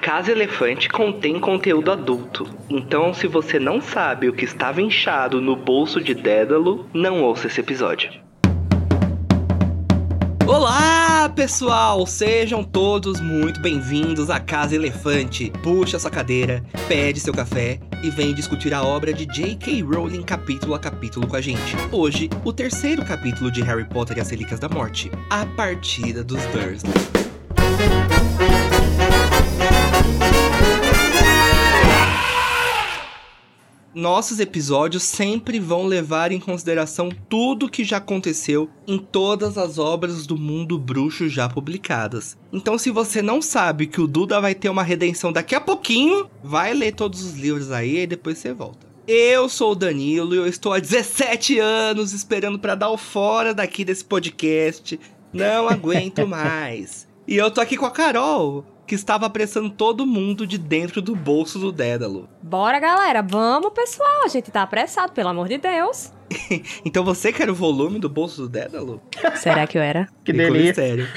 Casa Elefante contém conteúdo adulto, então se você não sabe o que estava inchado no bolso de Dédalo, não ouça esse episódio. Olá, pessoal! Sejam todos muito bem-vindos à Casa Elefante. Puxa sua cadeira, pede seu café e vem discutir a obra de J.K. Rowling capítulo a capítulo com a gente. Hoje, o terceiro capítulo de Harry Potter e as Relíquias da Morte, A Partida dos Dursley. Nossos episódios sempre vão levar em consideração tudo que já aconteceu em todas as obras do mundo bruxo já publicadas. Então, se você não sabe que o Duda vai ter uma redenção daqui a pouquinho, vai ler todos os livros aí e depois você volta. Eu sou o Danilo e eu estou há 17 anos esperando para dar o fora daqui desse podcast. Não aguento mais. E eu tô aqui com a Carol, que estava apressando todo mundo de dentro do bolso do Dédalo. Bora, galera, vamos, pessoal. A gente tá apressado, pelo amor de Deus. então você quer o volume do bolso do Dédalo? Será que eu era? que delícia. Sério.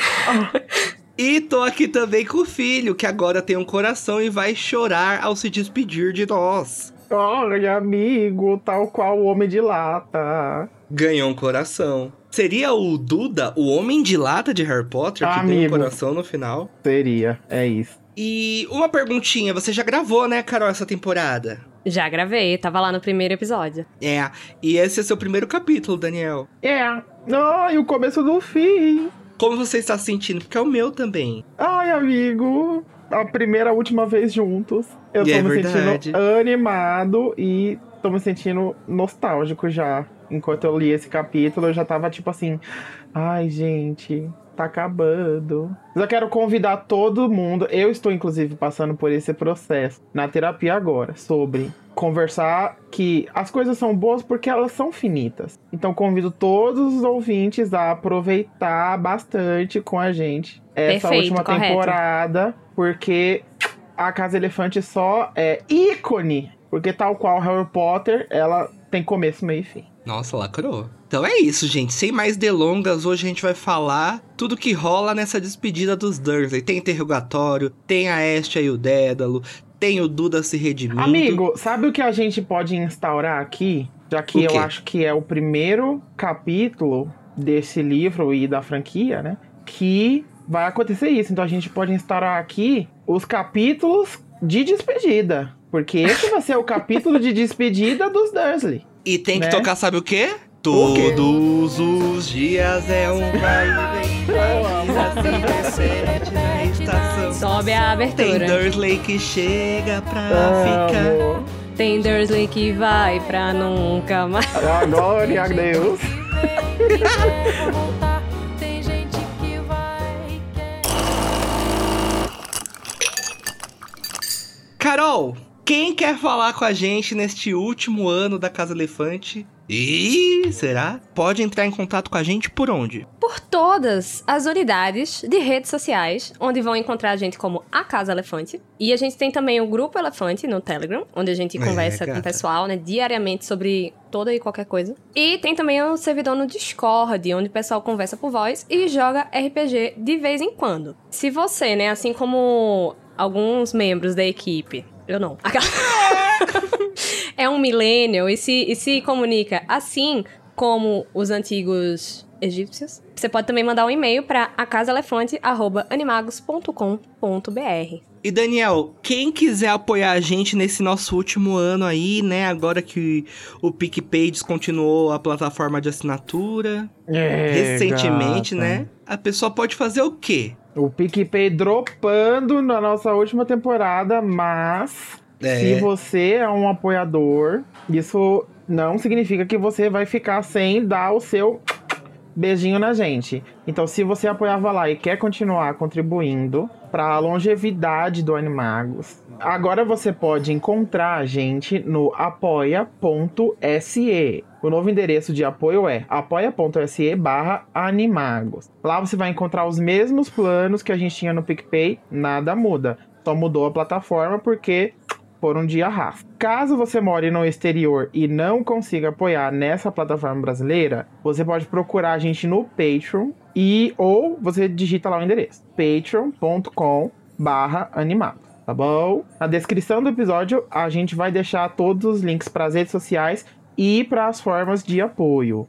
E tô aqui também com o filho, que agora tem um coração e vai chorar ao se despedir de nós. Olha, amigo, tal qual o homem de lata. Ganhou um coração. Seria o Duda, o homem de lata de Harry Potter, que amigo, tem um coração no final? Seria, é isso. E uma perguntinha, você já gravou, né, Carol, essa temporada? Já gravei, tava lá no primeiro episódio. É, e esse é seu primeiro capítulo, Daniel. É, não, e o começo do fim. Como você está se sentindo? Porque é o meu também. Ai, amigo, a primeira, a última vez juntos. Eu e tô é me verdade. sentindo animado e tô me sentindo nostálgico já. Enquanto eu li esse capítulo, eu já tava tipo assim: ai, gente, tá acabando. Eu quero convidar todo mundo, eu estou inclusive passando por esse processo na terapia agora, sobre conversar que as coisas são boas porque elas são finitas. Então convido todos os ouvintes a aproveitar bastante com a gente essa Perfeito, última correto. temporada, porque a Casa Elefante só é ícone, porque tal qual Harry Potter, ela tem começo, meio e fim. Nossa, lacrou. Então é isso, gente. Sem mais delongas, hoje a gente vai falar tudo que rola nessa despedida dos Dursley. Tem interrogatório, tem a Estia e o Dédalo, tem o Duda se redimindo. Amigo, sabe o que a gente pode instaurar aqui? Já que eu acho que é o primeiro capítulo desse livro e da franquia, né? Que vai acontecer isso. Então a gente pode instaurar aqui os capítulos de despedida. Porque esse vai ser o capítulo de despedida dos Dursley. E tem que né? tocar, sabe o quê? Todos os dias é um vai e vem, estação. Sobe a abertura. Tem Dursley que chega pra ah, ficar. Amor. Tem Dursley que vai pra nunca mais. Glória a Deus. Carol, quem quer falar com a gente neste último ano da Casa Elefante? E será? Pode entrar em contato com a gente por onde? Por todas as unidades de redes sociais, onde vão encontrar a gente como a Casa Elefante. E a gente tem também o Grupo Elefante no Telegram, onde a gente conversa é, com o pessoal, né, diariamente sobre toda e qualquer coisa. E tem também o servidor no Discord, onde o pessoal conversa por voz e joga RPG de vez em quando. Se você, né, assim como alguns membros da equipe, eu não. é um millennial e se, e se comunica assim como os antigos egípcios. Você pode também mandar um e-mail para acasaelefante@animagos.com.br. E Daniel, quem quiser apoiar a gente nesse nosso último ano aí, né? Agora que o PicPay descontinuou a plataforma de assinatura é, recentemente, gata. né? A pessoa pode fazer o quê? O PicPay dropando na nossa última temporada, mas é. se você é um apoiador, isso não significa que você vai ficar sem dar o seu beijinho na gente. Então, se você apoiava lá e quer continuar contribuindo para a longevidade do Animagos, agora você pode encontrar a gente no apoia.se. O novo endereço de apoio é apoia.se barra animagos. Lá você vai encontrar os mesmos planos que a gente tinha no PicPay, nada muda. Só mudou a plataforma porque por um dia rafa. Caso você more no exterior e não consiga apoiar nessa plataforma brasileira, você pode procurar a gente no Patreon e ou você digita lá o endereço patreon.com barra. Tá bom? Na descrição do episódio, a gente vai deixar todos os links para as redes sociais e para as formas de apoio.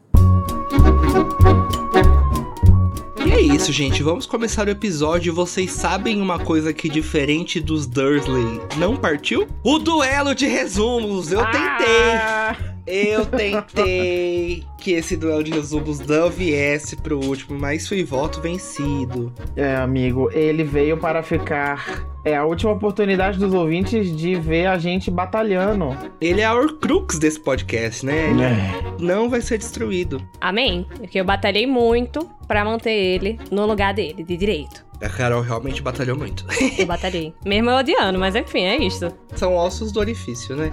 E é isso, gente. Vamos começar o episódio. Vocês sabem uma coisa que diferente dos Dursley não partiu? O duelo de resumos. Eu tentei. Ah! Eu tentei que esse duelo de resumos não viesse pro último, mas fui voto vencido. É, amigo, ele veio para ficar. É a última oportunidade dos ouvintes de ver a gente batalhando. Ele é a Horcrux desse podcast, né? Ele é. não vai ser destruído. Amém. Porque eu batalhei muito para manter ele no lugar dele, de direito. A Carol realmente batalhou muito. Eu batalhei. Mesmo eu odiando, mas enfim, é isso. São ossos do orifício, né?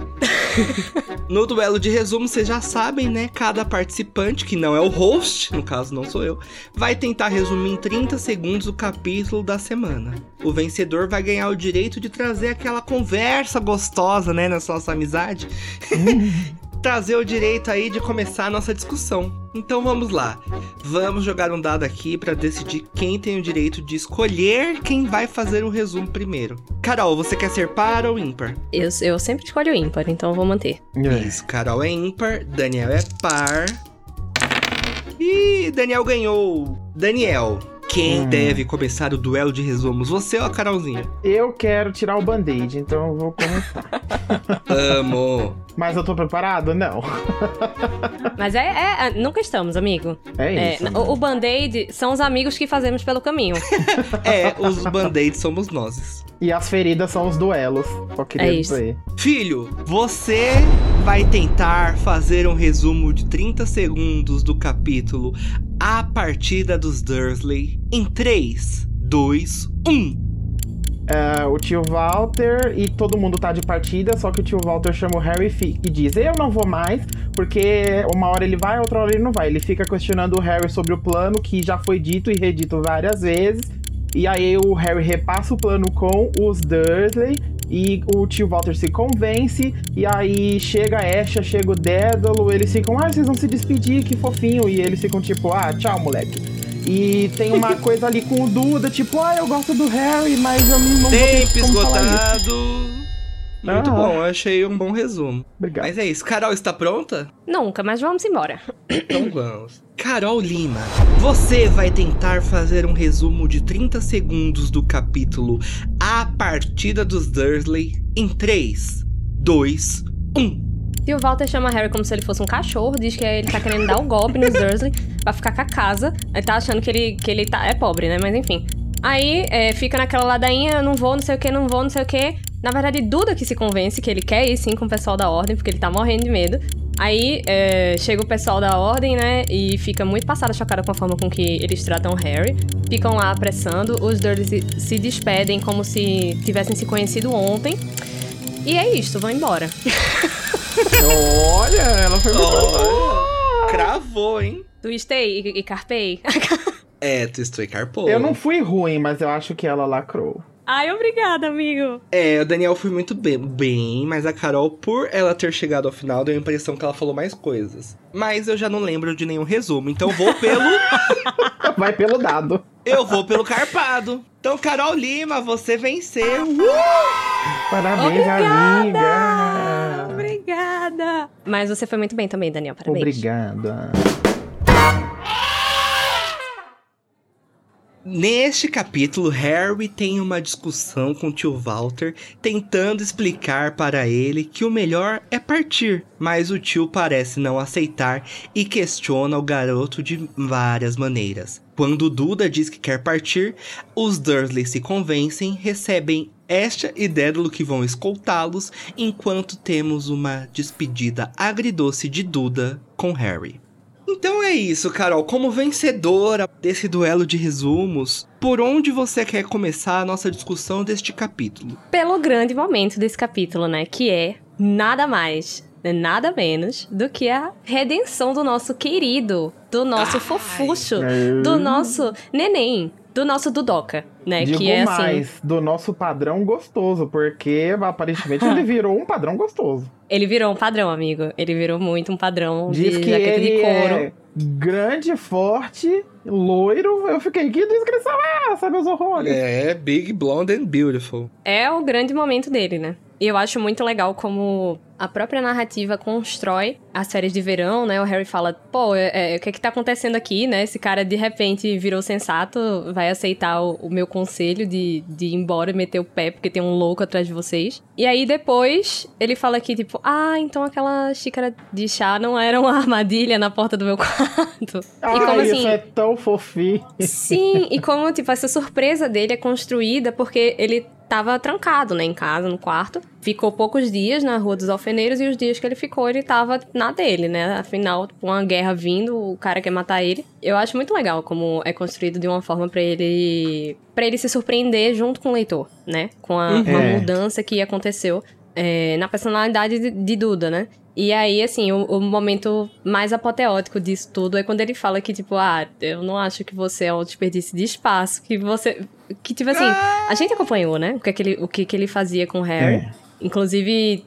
no duelo de resumo, vocês já sabem, né? Cada participante, que não é o host, no caso não sou eu, vai tentar resumir em 30 segundos o capítulo da semana. O vencedor vai ganhar o direito de trazer aquela conversa gostosa, né, na nossa amizade. trazer o direito aí de começar a nossa discussão. Então vamos lá. Vamos jogar um dado aqui para decidir quem tem o direito de escolher quem vai fazer o resumo primeiro. Carol, você quer ser par ou ímpar? Eu, eu sempre escolho ímpar, então eu vou manter. Isso, Carol é ímpar, Daniel é par. E Daniel ganhou. Daniel, quem hum. deve começar o duelo de resumos? Você ou a Carolzinha? Eu quero tirar o band-aid, então eu vou começar. Amo. Mas eu tô preparado? Não. Mas é, é, Nunca estamos, amigo. É, é isso. O, o band-aid são os amigos que fazemos pelo caminho. é, os band-aids somos nós. E as feridas são os duelos. Só queria é isso. dizer. Filho, você vai tentar fazer um resumo de 30 segundos do capítulo A Partida dos Dursley em 3, 2, 1. É, o tio Walter e todo mundo tá de partida, só que o tio Walter chama o Harry e diz: Eu não vou mais, porque uma hora ele vai, outra hora ele não vai. Ele fica questionando o Harry sobre o plano que já foi dito e redito várias vezes. E aí o Harry repassa o plano com os Dursley e o tio Walter se convence, e aí chega a Asha, chega o Dédalo, eles ficam, ah, vocês vão se despedir, que fofinho, e eles ficam tipo, ah, tchau, moleque. E tem uma coisa ali com o Duda, tipo, ah, eu gosto do Harry, mas eu não Tempo esgotado. Muito ah. bom, eu achei um bom resumo. Obrigado. Mas é isso. Carol, está pronta? Nunca, mas vamos embora. Então vamos. Carol Lima, você vai tentar fazer um resumo de 30 segundos do capítulo A Partida dos Dursley em 3, 2, 1. E o Walter chama Harry como se ele fosse um cachorro, diz que ele tá querendo dar o um golpe nos Dursley pra ficar com a casa. Ele tá achando que ele, que ele tá, é pobre, né? Mas enfim. Aí é, fica naquela ladainha, não vou, não sei o que, não vou, não sei o que. Na verdade, Duda que se convence que ele quer ir sim com o pessoal da ordem, porque ele tá morrendo de medo. Aí é, chega o pessoal da ordem, né? E fica muito passada, chocada com a forma com que eles tratam Harry. Ficam lá apressando. Os Dursley se, se despedem como se tivessem se conhecido ontem. E é isso, vão embora. Olha, ela foi muito oh, Cravou, hein? Twistei e, e carpei. é, twistou e carpou. Eu não fui ruim, mas eu acho que ela lacrou. Ai, obrigada, amigo. É, o Daniel foi muito bem, bem, mas a Carol, por ela ter chegado ao final, deu a impressão que ela falou mais coisas. Mas eu já não lembro de nenhum resumo, então vou pelo. Vai pelo dado. Eu vou pelo carpado. Então, Carol Lima, você venceu. Uh! Parabéns, Obrigada! amiga. Obrigada. Mas você foi muito bem também, Daniel. Parabéns. Obrigada. Neste capítulo, Harry tem uma discussão com o tio Walter, tentando explicar para ele que o melhor é partir, mas o tio parece não aceitar e questiona o garoto de várias maneiras. Quando Duda diz que quer partir, os Dursley se convencem, recebem Estia e Dédalo que vão escoltá-los, enquanto temos uma despedida agridoce de Duda com Harry. Então é isso, Carol. Como vencedora desse duelo de resumos, por onde você quer começar a nossa discussão deste capítulo? Pelo grande momento desse capítulo, né? Que é nada mais, né, nada menos do que a redenção do nosso querido, do nosso Ai. fofucho, do nosso neném, do nosso Dudoca, né? Digo que é assim mais, assim... do nosso padrão gostoso, porque aparentemente ele virou um padrão gostoso. Ele virou um padrão, amigo. Ele virou muito um padrão Diz de que jaqueta ele de couro. É grande, forte, loiro. Eu fiquei, que descrição é essa, meus horrores? É, big, blonde and beautiful. É o grande momento dele, né? E eu acho muito legal como a própria narrativa constrói as férias de verão, né? O Harry fala, pô, é, é, o que é que tá acontecendo aqui, né? Esse cara de repente virou sensato, vai aceitar o, o, meu conselho de, de ir embora e meter o pé porque tem um louco atrás de vocês. E aí depois ele fala aqui, tipo, ah, então aquela xícara de chá não era uma armadilha na porta do meu quarto. Ah, e como assim. Isso é tão fofinho. Sim, e como, tipo, essa surpresa dele é construída porque ele tava trancado, né, em casa, no quarto. Ficou poucos dias na Rua dos Alfeneiros e os dias que ele ficou, ele tava na dele, né? Afinal, uma guerra vindo, o cara quer matar ele. Eu acho muito legal como é construído de uma forma para ele para ele se surpreender junto com o leitor, né? Com a, uhum. a mudança que aconteceu é, na personalidade de, de Duda, né? E aí, assim, o, o, momento mais apoteótico disso tudo é quando ele fala que, tipo, ah, eu não acho que você é um desperdício de espaço, que você. Que, tipo assim, a gente acompanhou, né? O que, é que, ele, o que, que ele fazia com o Harry. É. Inclusive,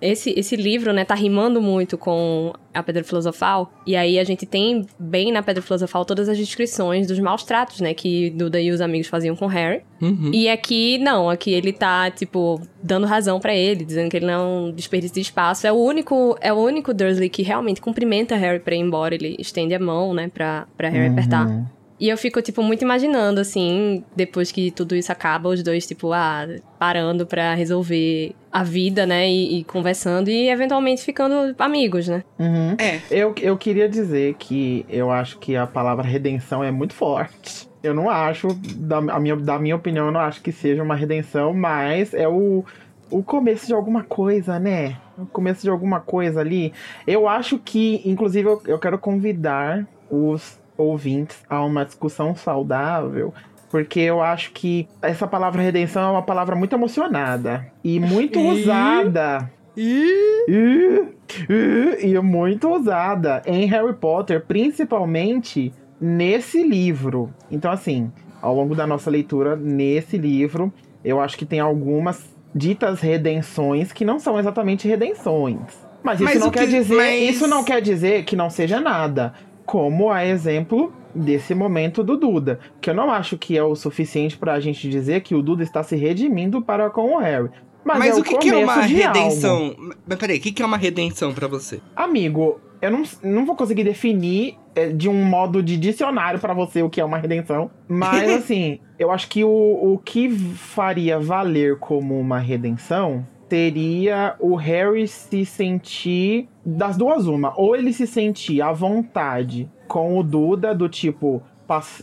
esse, esse livro, né, tá rimando muito com a Pedra Filosofal. E aí a gente tem bem na Pedra Filosofal todas as descrições dos maus tratos, né, que Duda e os amigos faziam com Harry. Uhum. E aqui, não, aqui ele tá, tipo, dando razão para ele, dizendo que ele não é desperdício de espaço. É o único, é o único Dursley que realmente cumprimenta Harry pra ir embora. Ele estende a mão, né, pra, pra Harry uhum. apertar. E eu fico, tipo, muito imaginando, assim, depois que tudo isso acaba, os dois, tipo, ah, parando para resolver a vida, né? E, e, conversando e eventualmente ficando amigos, né? Uhum. É. Eu, eu queria dizer que eu acho que a palavra redenção é muito forte. Eu não acho, da, a minha, da minha opinião, eu não acho que seja uma redenção, mas é o, o começo de alguma coisa, né? O começo de alguma coisa ali. Eu acho que, inclusive, eu, eu quero convidar os ouvintes a uma discussão saudável, porque eu acho que essa palavra redenção é uma palavra muito emocionada e muito e... usada. E... E... e muito usada em Harry Potter, principalmente nesse livro. Então, assim, ao longo da nossa leitura nesse livro, eu acho que tem algumas ditas redenções que não são exatamente redenções. Mas isso mas não quer que... dizer, mas... isso não quer dizer que não seja nada como a exemplo desse momento do Duda, que eu não acho que é o suficiente para a gente dizer que o Duda está se redimindo para com o Harry. Mas, Mas é o, que, que, é uma redenção? Algo. Mas peraí, o que, que é uma redenção para você? Amigo, eu não, não vou conseguir definir é, de um modo de dicionário para você o que é uma redenção. Mas assim, eu acho que o, o que faria valer como uma redenção teria o Harry se sentir das duas uma, ou ele se sentir à vontade com o Duda do tipo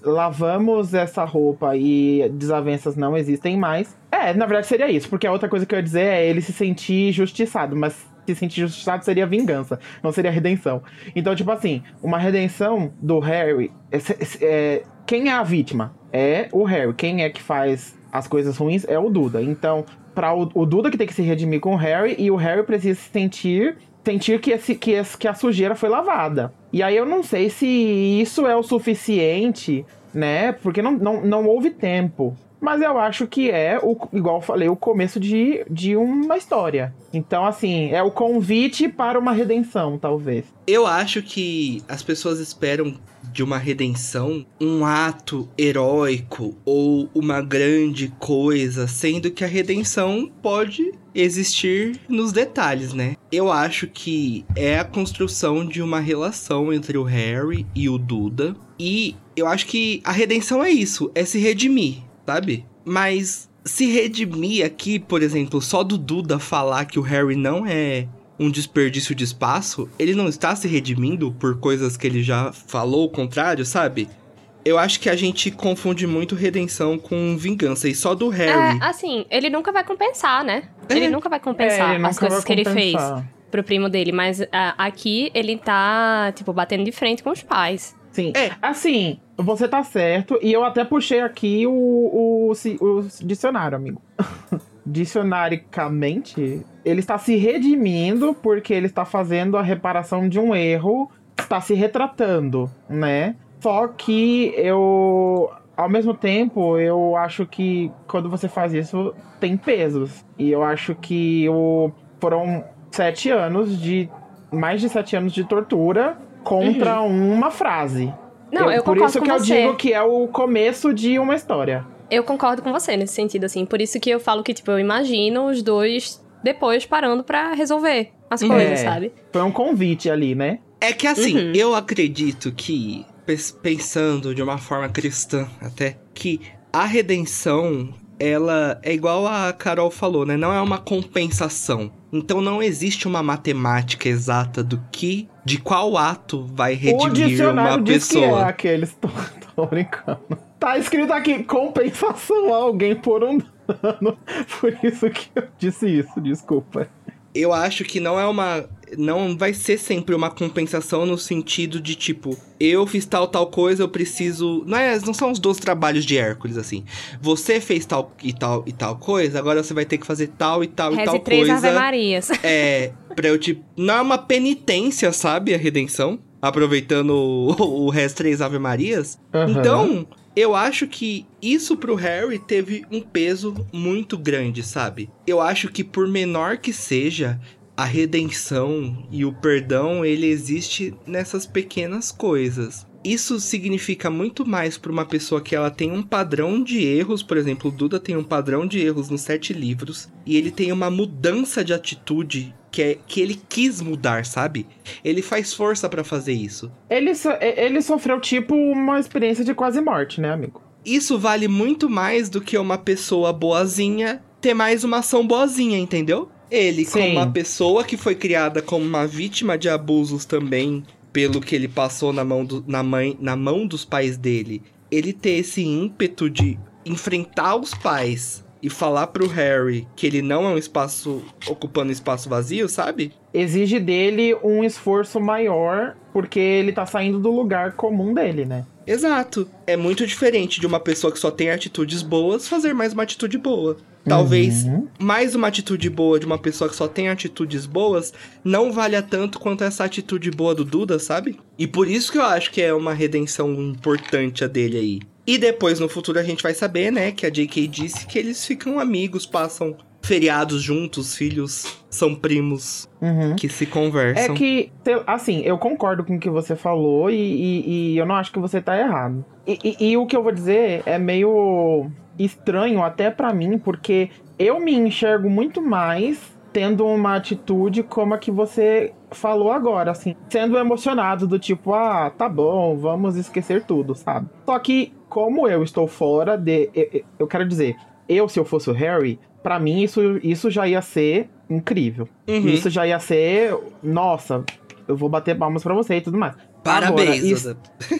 lavamos essa roupa e desavenças não existem mais. É, na verdade seria isso, porque a outra coisa que eu ia dizer é ele se sentir justiçado, mas se sentir justiçado seria vingança, não seria redenção. Então, tipo assim, uma redenção do Harry. É, é, quem é a vítima? É o Harry. Quem é que faz as coisas ruins é o Duda. Então, para o, o, Duda que tem que se redimir com o Harry e o Harry precisa se sentir sentir que, esse, que, esse, que a sujeira foi lavada. E aí eu não sei se isso é o suficiente, né? Porque não, não, não houve tempo. Mas eu acho que é, o, igual eu falei, o começo de, de uma história. Então, assim, é o convite para uma redenção, talvez. Eu acho que as pessoas esperam de uma redenção, um ato heróico ou uma grande coisa, sendo que a redenção pode existir nos detalhes, né? Eu acho que é a construção de uma relação entre o Harry e o Duda. E eu acho que a redenção é isso, é se redimir, sabe? Mas se redimir aqui, por exemplo, só do Duda falar que o Harry não é um desperdício de espaço, ele não está se redimindo por coisas que ele já falou o contrário, sabe? Eu acho que a gente confunde muito redenção com vingança. E só do Harry. É, assim, ele nunca vai compensar, né? É. Ele nunca vai compensar é, as coisas que ele fez pro primo dele. Mas uh, aqui ele tá, tipo, batendo de frente com os pais. Sim. É. Assim, você tá certo. E eu até puxei aqui o, o, o, o dicionário, amigo. dicionaricamente, ele está se redimindo porque ele está fazendo a reparação de um erro, está se retratando, né? Só que eu, ao mesmo tempo, eu acho que quando você faz isso, tem pesos. E eu acho que o, foram sete anos de. Mais de sete anos de tortura contra uhum. uma frase. Não, eu, eu Por isso que eu digo que é o começo de uma história. Eu concordo com você nesse sentido, assim. Por isso que eu falo que, tipo, eu imagino os dois depois parando para resolver as uhum. coisas, é, sabe? Foi um convite ali, né? É que assim, uhum. eu acredito que, pensando de uma forma cristã até, que a redenção ela é igual a Carol falou, né? Não é uma compensação. Então não existe uma matemática exata do que, de qual ato vai redimir uma pessoa. Que é aqueles, tô, brincando. Tá escrito aqui compensação a alguém por um dano. Por isso que eu disse isso, desculpa eu acho que não é uma. Não vai ser sempre uma compensação no sentido de tipo, eu fiz tal, tal coisa, eu preciso. Não, é, não são os dois trabalhos de Hércules, assim. Você fez tal e tal e tal coisa, agora você vai ter que fazer tal e tal Reze e tal três coisa. Ave Marias. É, pra eu te. Não é uma penitência, sabe? A redenção. Aproveitando o, o resto três Ave Marias. Uhum. Então, eu acho que isso pro Harry teve um peso muito grande, sabe? Eu acho que por menor que seja, a redenção e o perdão, ele existe nessas pequenas coisas. Isso significa muito mais para uma pessoa que ela tem um padrão de erros, por exemplo, o Duda tem um padrão de erros nos sete livros, e ele tem uma mudança de atitude que, é, que ele quis mudar, sabe? Ele faz força para fazer isso. Ele, so, ele sofreu, tipo, uma experiência de quase morte, né, amigo? Isso vale muito mais do que uma pessoa boazinha ter mais uma ação boazinha, entendeu? Ele, Sim. como uma pessoa que foi criada como uma vítima de abusos também, pelo que ele passou na mão, do, na, mãe, na mão dos pais dele, ele ter esse ímpeto de enfrentar os pais e falar pro Harry que ele não é um espaço ocupando espaço vazio, sabe? Exige dele um esforço maior porque ele tá saindo do lugar comum dele, né? Exato. É muito diferente de uma pessoa que só tem atitudes boas fazer mais uma atitude boa. Talvez uhum. mais uma atitude boa de uma pessoa que só tem atitudes boas não valha tanto quanto essa atitude boa do Duda, sabe? E por isso que eu acho que é uma redenção importante a dele aí. E depois, no futuro, a gente vai saber, né, que a J.K. disse que eles ficam amigos, passam feriados juntos, filhos são primos uhum. que se conversam. É que, assim, eu concordo com o que você falou e, e, e eu não acho que você tá errado. E, e, e, o que eu vou dizer é meio estranho até para mim, porque eu me enxergo muito mais tendo uma atitude como a que você falou agora, assim, sendo emocionado do tipo, ah, tá bom, vamos esquecer tudo, sabe? Só que como eu estou fora de, eu quero dizer, eu se eu fosse o Harry, para mim isso, isso já ia ser incrível. Uhum. Isso já ia ser, nossa, eu vou bater palmas para você e tudo mais. Parabéns, agora,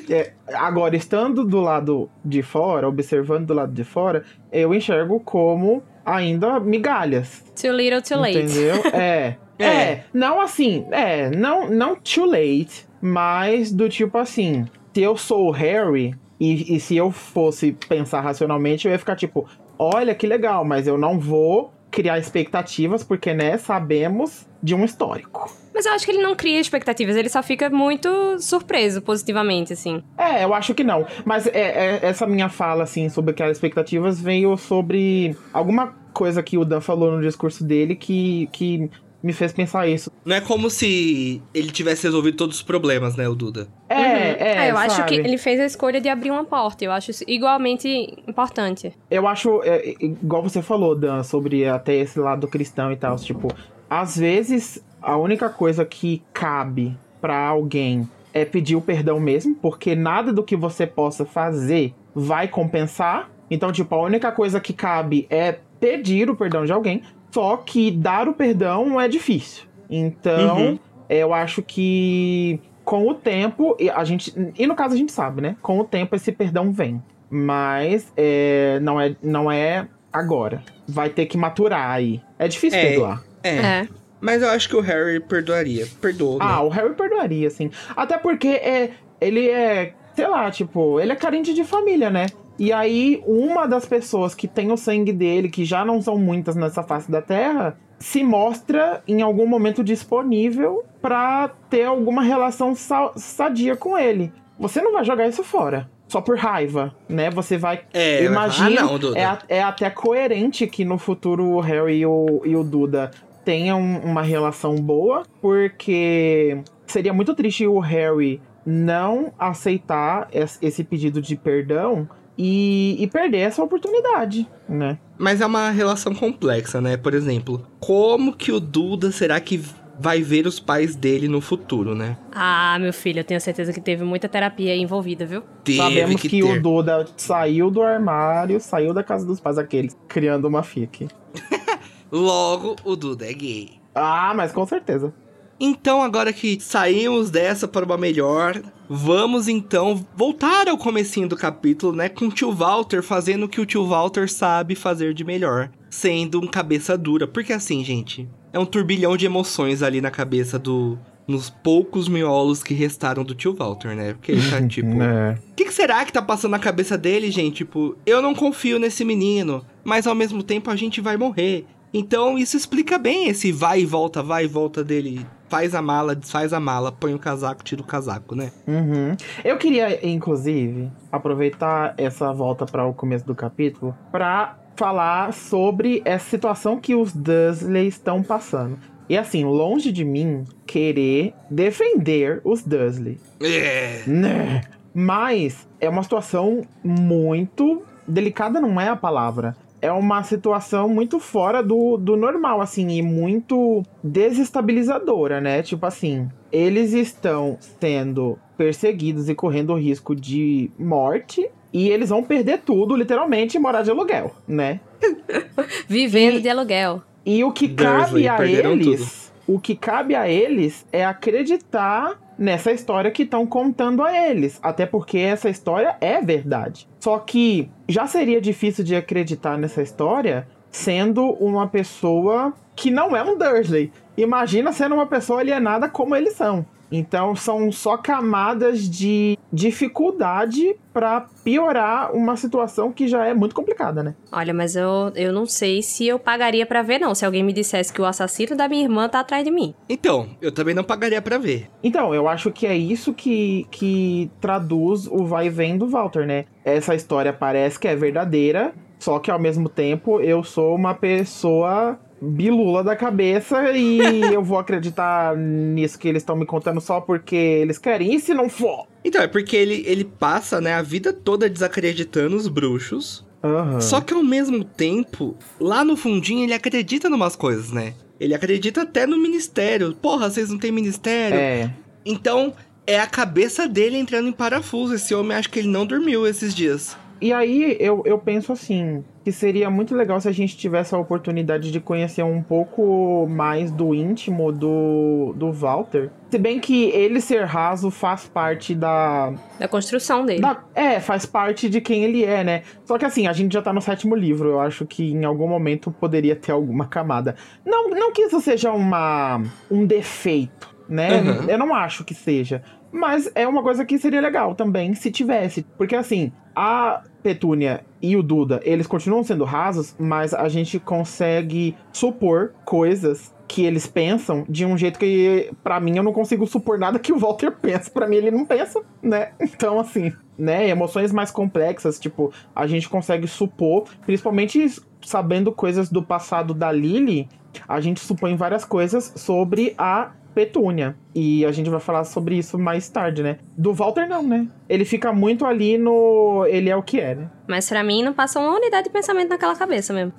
é, agora, estando do lado de fora, observando do lado de fora, eu enxergo como ainda migalhas. Too little, too late. Entendeu? É. é. é. não assim, é, não, não too late, mas do tipo assim, se eu sou o Harry e, e se eu fosse pensar racionalmente, eu ia ficar tipo, olha que legal, mas eu não vou criar expectativas, porque, né, sabemos de um histórico. Mas eu acho que ele não cria expectativas, ele só fica muito surpreso positivamente, assim. É, eu acho que não. Mas é, é, essa minha fala, assim, sobre aquelas expectativas veio sobre alguma coisa que o Dan falou no discurso dele que, que me fez pensar isso. Não é como se ele tivesse resolvido todos os problemas, né, o Duda? É, uhum. é. é eu sabe? acho que ele fez a escolha de abrir uma porta. Eu acho isso igualmente importante. Eu acho, é, igual você falou, Dan, sobre até esse lado cristão e tal. Tipo, às vezes a única coisa que cabe para alguém é pedir o perdão mesmo, porque nada do que você possa fazer vai compensar. Então, tipo, a única coisa que cabe é pedir o perdão de alguém, só que dar o perdão é difícil. Então, uhum. eu acho que com o tempo, a gente. E no caso a gente sabe, né? Com o tempo esse perdão vem. Mas é, não, é, não é agora. Vai ter que maturar aí. É difícil é, perdoar. É. é. Mas eu acho que o Harry perdoaria. Perdoa. Ah, né? o Harry perdoaria, sim. Até porque é, ele é, sei lá, tipo, ele é carente de família, né? E aí, uma das pessoas que tem o sangue dele, que já não são muitas nessa face da Terra, se mostra em algum momento disponível para ter alguma relação sadia com ele. Você não vai jogar isso fora. Só por raiva, né? Você vai. É, imagina. Ah, não, é, é, até coerente que no futuro o Harry e o, e o Duda tenham uma relação boa, porque seria muito triste o Harry não aceitar esse pedido de perdão e, e, perder essa oportunidade, né? Mas é uma relação complexa, né? Por exemplo, como que o Duda será que vai ver os pais dele no futuro, né? Ah, meu filho, eu tenho certeza que teve muita terapia envolvida, viu? Teve Sabemos que, que o Duda saiu do armário, saiu da casa dos pais aqueles, criando uma fique. Logo, o Duda é gay. Ah, mas com certeza. Então, agora que saímos dessa para uma melhor, vamos então voltar ao comecinho do capítulo, né, com o tio Walter fazendo o que o tio Walter sabe fazer de melhor, sendo um cabeça dura. Porque assim, gente, é um turbilhão de emoções ali na cabeça do nos poucos miolos que restaram do tio Walter, né? Porque ele tá tipo. É. O que, que, será que tá passando na cabeça dele, gente? Tipo, eu não confio nesse menino, mas ao mesmo tempo a gente vai morrer. Então isso explica bem esse vai e volta, vai e volta dele faz a mala, desfaz a mala, põe o casaco, tira o casaco, né? Uhum. Eu queria, inclusive, aproveitar essa volta para o começo do capítulo para falar sobre essa situação que os Dursley estão passando. E assim, longe de mim querer defender os Dursley. É. Né? Mas é uma situação muito delicada, não é a palavra é uma situação muito fora do, do normal, assim, e muito desestabilizadora, né? Tipo assim, eles estão sendo perseguidos e correndo o risco de morte. E eles vão perder tudo, literalmente, e morar de aluguel, né? Vivendo e, de aluguel. E o que Dursley, cabe a eles. Tudo. O que cabe a eles é acreditar nessa história que estão contando a eles. Até porque essa história é verdade. Só que já seria difícil de acreditar nessa história sendo uma pessoa que não é um Dursley. Imagina sendo uma pessoa alienada como eles são. Então são só camadas de dificuldade para piorar uma situação que já é muito complicada, né? Olha, mas eu, eu não sei se eu pagaria para ver não, se alguém me dissesse que o assassino da minha irmã tá atrás de mim. Então, eu também não pagaria para ver. Então, eu acho que é isso que, que traduz o vai e vem do Walter, né? Essa história parece que é verdadeira, só que ao mesmo tempo eu sou uma pessoa bilula da cabeça e eu vou acreditar nisso que eles estão me contando só porque eles querem. E se não for? Então, é porque ele, ele passa, né, a vida toda desacreditando os bruxos. Uhum. Só que ao mesmo tempo, lá no fundinho, ele acredita em umas coisas, né? Ele acredita até no ministério. Porra, vocês não têm ministério? É. Então, é a cabeça dele entrando em parafuso. Esse homem acho que ele não dormiu esses dias. E aí eu, eu penso assim, que seria muito legal se a gente tivesse a oportunidade de conhecer um pouco mais do íntimo do, do Walter. Se bem que ele ser raso faz parte da. Da construção dele. Da, é, faz parte de quem ele é, né? Só que assim, a gente já tá no sétimo livro. Eu acho que em algum momento poderia ter alguma camada. Não, não que isso seja uma, um defeito, né? Uhum. Eu não acho que seja. Mas é uma coisa que seria legal também se tivesse. Porque assim, a Petúnia e o Duda, eles continuam sendo rasos, mas a gente consegue supor coisas que eles pensam de um jeito que, para mim, eu não consigo supor nada que o Walter pensa. para mim, ele não pensa, né? Então, assim, né? Emoções mais complexas, tipo, a gente consegue supor, principalmente sabendo coisas do passado da Lily, a gente supõe várias coisas sobre a Petúnia. E a gente vai falar sobre isso mais tarde, né? Do Walter, não, né? Ele fica muito ali no. Ele é o que é, né? Mas para mim não passa uma unidade de pensamento naquela cabeça mesmo.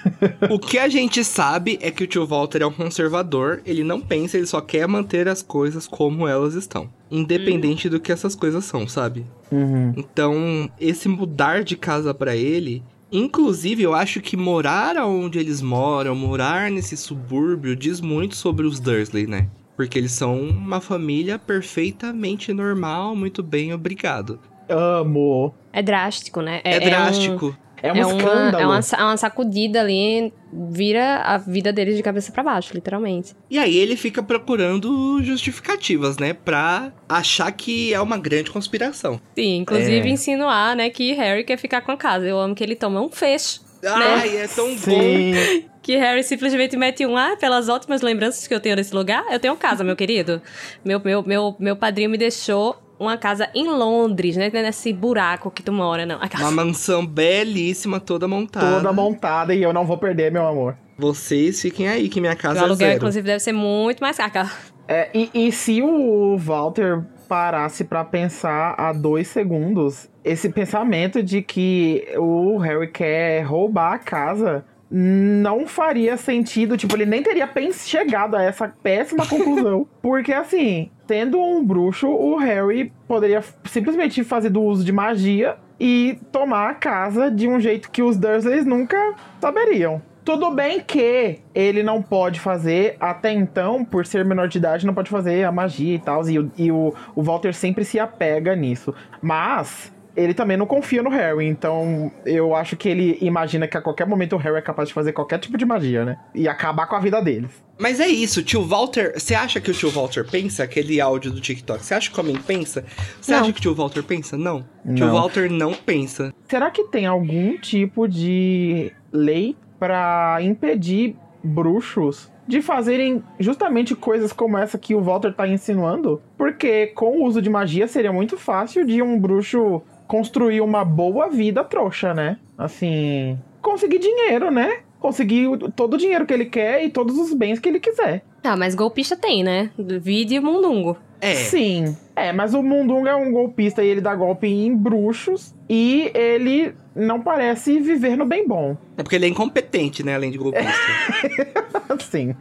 o que a gente sabe é que o tio Walter é um conservador, ele não pensa, ele só quer manter as coisas como elas estão. Independente uhum. do que essas coisas são, sabe? Uhum. Então, esse mudar de casa para ele Inclusive, eu acho que morar onde eles moram, morar nesse subúrbio, diz muito sobre os Dursley, né? Porque eles são uma família perfeitamente normal, muito bem, obrigado. Amo. É drástico, né? É, é drástico. É um, é, um escândalo. É uma, é uma sacudida ali, vira a vida deles de cabeça para baixo, literalmente. E aí ele fica procurando justificativas, né? Pra achar que é uma grande conspiração. Sim, inclusive é. insinuar, né, que Harry quer ficar com a casa. Eu amo que ele toma um fecho. Ai, né? é tão Sim. bom. Que Harry simplesmente mete um, ah, pelas ótimas lembranças que eu tenho nesse lugar, eu tenho casa, meu querido. Meu, meu, meu, meu padrinho me deixou uma casa em Londres, né? Nesse buraco que tu mora, não. Uma mansão belíssima, toda montada. Toda montada e eu não vou perder, meu amor. Vocês fiquem aí, que minha casa o é aluguel, zero. inclusive, deve ser muito mais caro. É, e, e se o Walter parasse para pensar há dois segundos, esse pensamento de que o Harry quer roubar a casa não faria sentido. Tipo, ele nem teria chegado a essa péssima conclusão. Porque, assim, tendo um bruxo, o Harry poderia simplesmente fazer do uso de magia e tomar a casa de um jeito que os Dursleys nunca saberiam. Tudo bem que ele não pode fazer, até então, por ser menor de idade, não pode fazer a magia e tal. E, e o, o Walter sempre se apega nisso. Mas ele também não confia no Harry, então eu acho que ele imagina que a qualquer momento o Harry é capaz de fazer qualquer tipo de magia, né? E acabar com a vida deles. Mas é isso, tio Walter. Você acha que o tio Walter pensa? Aquele áudio do TikTok. Você acha que o homem pensa? Você acha que o tio Walter pensa? Não. não. Tio Walter não pensa. Será que tem algum tipo de lei para impedir bruxos de fazerem justamente coisas como essa que o Walter tá insinuando? Porque com o uso de magia seria muito fácil de um bruxo construir uma boa vida trouxa, né? Assim, conseguir dinheiro, né? Conseguir todo o dinheiro que ele quer e todos os bens que ele quiser. Tá, mas golpista tem, né? Vide Mundungo. É. Sim. É, mas o Mundungo é um golpista e ele dá golpe em bruxos e ele não parece viver no bem bom. É porque ele é incompetente, né? Além de golpista. Sim.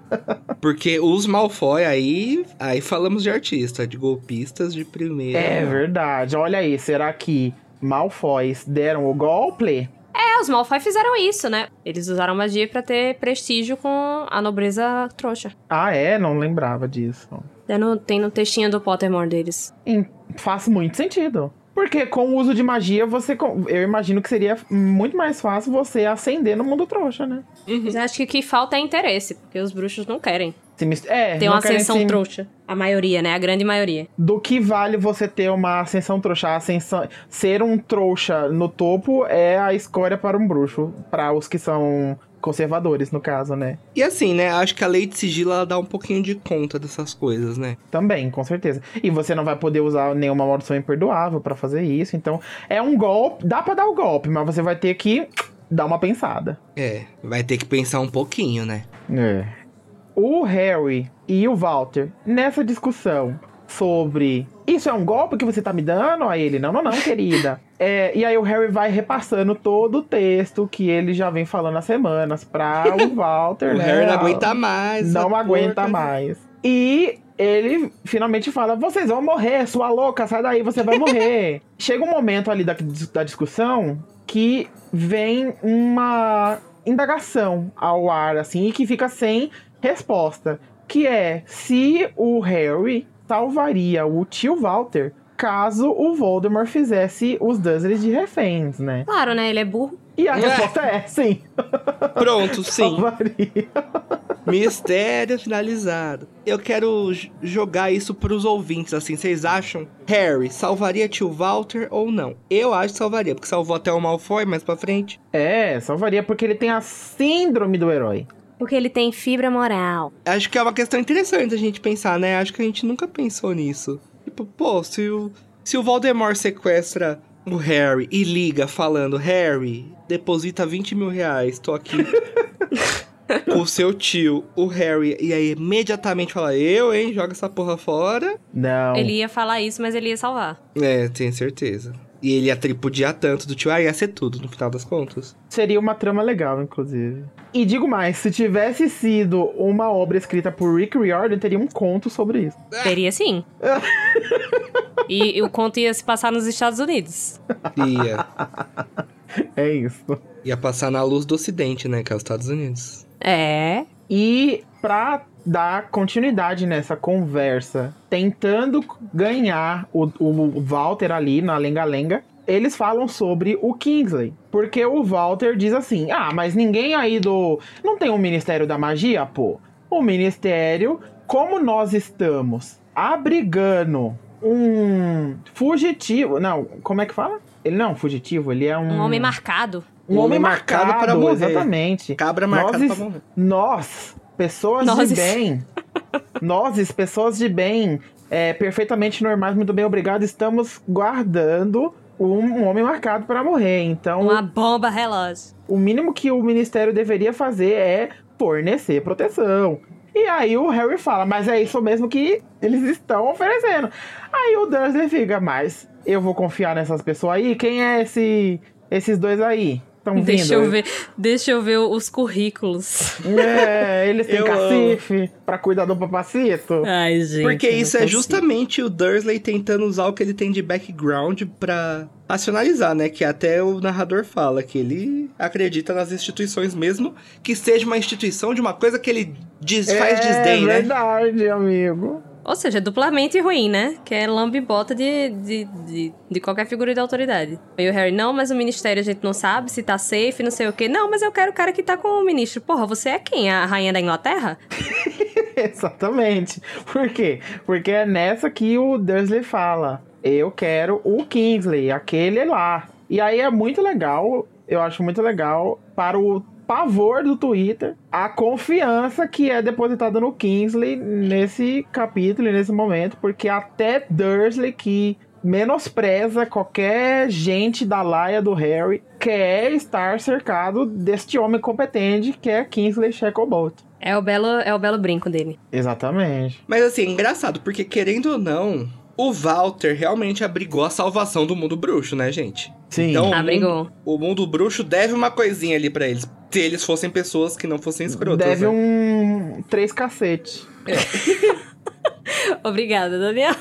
porque os Malfoy aí, aí falamos de artista, de golpistas de primeira. É verdade. Olha aí, será que Malfoys deram o golpe? É, os Malfoy fizeram isso, né? Eles usaram magia para ter prestígio com a nobreza trouxa. Ah, é? Não lembrava disso. É no, tem no textinho do Pottermore deles. faz muito sentido. Porque com o uso de magia, você. Eu imagino que seria muito mais fácil você ascender no mundo trouxa, né? Uhum. Mas acho que o que falta é interesse, porque os bruxos não querem. É, tem uma ascensão se... trouxa. A maioria, né? A grande maioria. Do que vale você ter uma ascensão trouxa? Ascensão... Ser um trouxa no topo é a escória para um bruxo. Para os que são conservadores, no caso, né? E assim, né? Acho que a lei de sigilo ela dá um pouquinho de conta dessas coisas, né? Também, com certeza. E você não vai poder usar nenhuma maldição imperdoável para fazer isso. Então, é um golpe. Dá para dar o golpe, mas você vai ter que dar uma pensada. É, vai ter que pensar um pouquinho, né? É. O Harry e o Walter, nessa discussão sobre isso é um golpe que você tá me dando? A ele, não, não, não, querida. É, e aí o Harry vai repassando todo o texto que ele já vem falando há semanas pra o Walter, o né? O Harry não aguenta mais. Não aguenta porca. mais. E ele finalmente fala: Vocês vão morrer, sua louca, sai daí, você vai morrer. Chega um momento ali da, da discussão que vem uma indagação ao ar, assim, e que fica sem resposta. Que é se o Harry salvaria o tio Walter caso o Voldemort fizesse os Dursleys de reféns, né? Claro, né? Ele é burro. E a é. resposta é sim. Pronto, sim. Salvaria. Mistério finalizado. Eu quero jogar isso pros ouvintes, assim. Vocês acham Harry salvaria tio Walter ou não? Eu acho que salvaria, porque salvou até o Malfoy mais pra frente. É, salvaria porque ele tem a síndrome do herói. Porque ele tem fibra moral. Acho que é uma questão interessante a gente pensar, né? Acho que a gente nunca pensou nisso. Tipo, pô, se o, se o Voldemort sequestra o Harry e liga falando: Harry, deposita 20 mil reais, tô aqui. com o seu tio, o Harry, e aí imediatamente fala, eu, hein, joga essa porra fora. Não. Ele ia falar isso, mas ele ia salvar. É, tenho certeza. E ele ia tripudiar tanto do tio, ah, ia ser tudo, no final das contas. Seria uma trama legal, inclusive. E digo mais, se tivesse sido uma obra escrita por Rick Riordan, teria um conto sobre isso. Teria sim. e, e o conto ia se passar nos Estados Unidos. Ia. É isso. Ia passar na luz do ocidente, né, que é os Estados Unidos. É. E pra dar continuidade nessa conversa, tentando ganhar o, o Walter ali na lenga-lenga, eles falam sobre o Kingsley. Porque o Walter diz assim: ah, mas ninguém aí do. Não tem um Ministério da Magia, pô? O Ministério, como nós estamos abrigando um fugitivo. Não, como é que fala? Ele não é um fugitivo, ele é um. Um homem marcado. Um, um homem, marcado, marcado para morrer. Exatamente. Cabra marcado nós, para morrer. Nós pessoas Nozes. de bem, nós, pessoas de bem, é, perfeitamente normais, muito bem, obrigado, estamos guardando um, homem marcado para morrer. Então, uma bomba relógio. O mínimo que o ministério deveria fazer é fornecer proteção. E aí o Harry fala, mas é isso mesmo que eles estão oferecendo. Aí o Dursley fica, mas eu vou confiar nessas pessoas aí? Quem é esse, esses dois aí? Estão deixa Eu ver, deixa eu ver os currículos. É, eles têm eu cacife pra cuidar do papacito. Ai, gente. Porque isso é justamente o Dursley tentando usar o que ele tem de background pra racionalizar, né? Que até o narrador fala que ele acredita nas instituições mesmo, que seja uma instituição de uma coisa que ele diz, faz é, desdém, né? É verdade, amigo. Ou seja, duplamente ruim, né? Que é lambe-bota de, de, de, de, qualquer figura de autoridade. E o Harry, não, mas o ministério a gente não sabe se tá safe, não sei o quê. Não, mas eu quero o cara que tá com o ministro. Porra, você é quem? A rainha da Inglaterra? Exatamente. Por quê? Porque é nessa que o Dursley fala. Eu quero o Kingsley, aquele lá. E aí é muito legal, eu acho muito legal para o pavor do Twitter a confiança que é depositada no Kingsley nesse capítulo e nesse momento, porque até Dursley, que menospreza qualquer gente da laia do Harry, quer estar cercado deste homem competente que é Kingsley Shacklebolt. É o belo, é o belo brinco dele. Exatamente. Mas assim, engraçado, porque querendo ou não, o Walter realmente abrigou a salvação do mundo bruxo, né, gente? Sim. Então, abrigou. O mundo, o mundo bruxo deve uma coisinha ali para eles. Se eles fossem pessoas que não fossem escrotas. Deve né? um. três cacete. É. Obrigada, Daniel.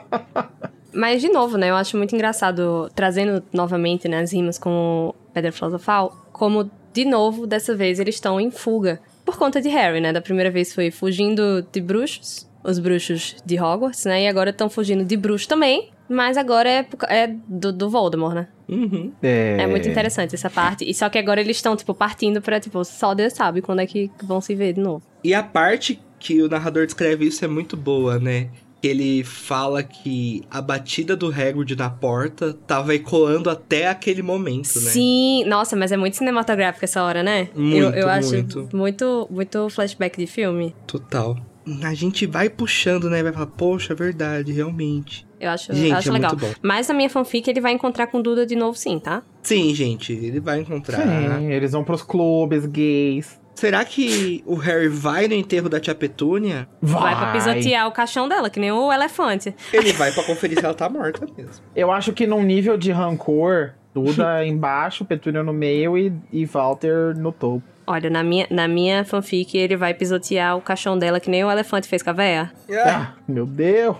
Mas, de novo, né? Eu acho muito engraçado, trazendo novamente né, as rimas com Pedra Filosofal, como, de novo, dessa vez eles estão em fuga. Por conta de Harry, né? Da primeira vez foi fugindo de bruxos, os bruxos de Hogwarts, né? E agora estão fugindo de bruxo também. Mas agora é, é do, do Voldemort, né? Uhum. É... é muito interessante essa parte. E só que agora eles estão, tipo, partindo pra, tipo, só Deus sabe quando é que vão se ver de novo. E a parte que o narrador descreve isso é muito boa, né? ele fala que a batida do Hagrid na porta tava ecoando até aquele momento, né? Sim, nossa, mas é muito cinematográfico essa hora, né? Muito, eu, eu acho muito. muito, muito flashback de filme. Total a gente vai puxando, né? Vai falar, poxa, é verdade, realmente. Eu acho, gente, eu acho é legal. Mas na minha fanfic ele vai encontrar com Duda de novo, sim, tá? Sim, gente, ele vai encontrar. Sim, eles vão pros clubes gays. Será que o Harry vai no enterro da tia Petúnia? Vai. vai pra pisotear o caixão dela, que nem o elefante. Ele vai pra conferir se ela tá morta mesmo. Eu acho que num nível de rancor, Duda embaixo, Petúnia no meio e, e Walter no topo. Olha, na minha, na minha fanfic, ele vai pisotear o caixão dela que nem o elefante fez com a véia. Ah, meu Deus!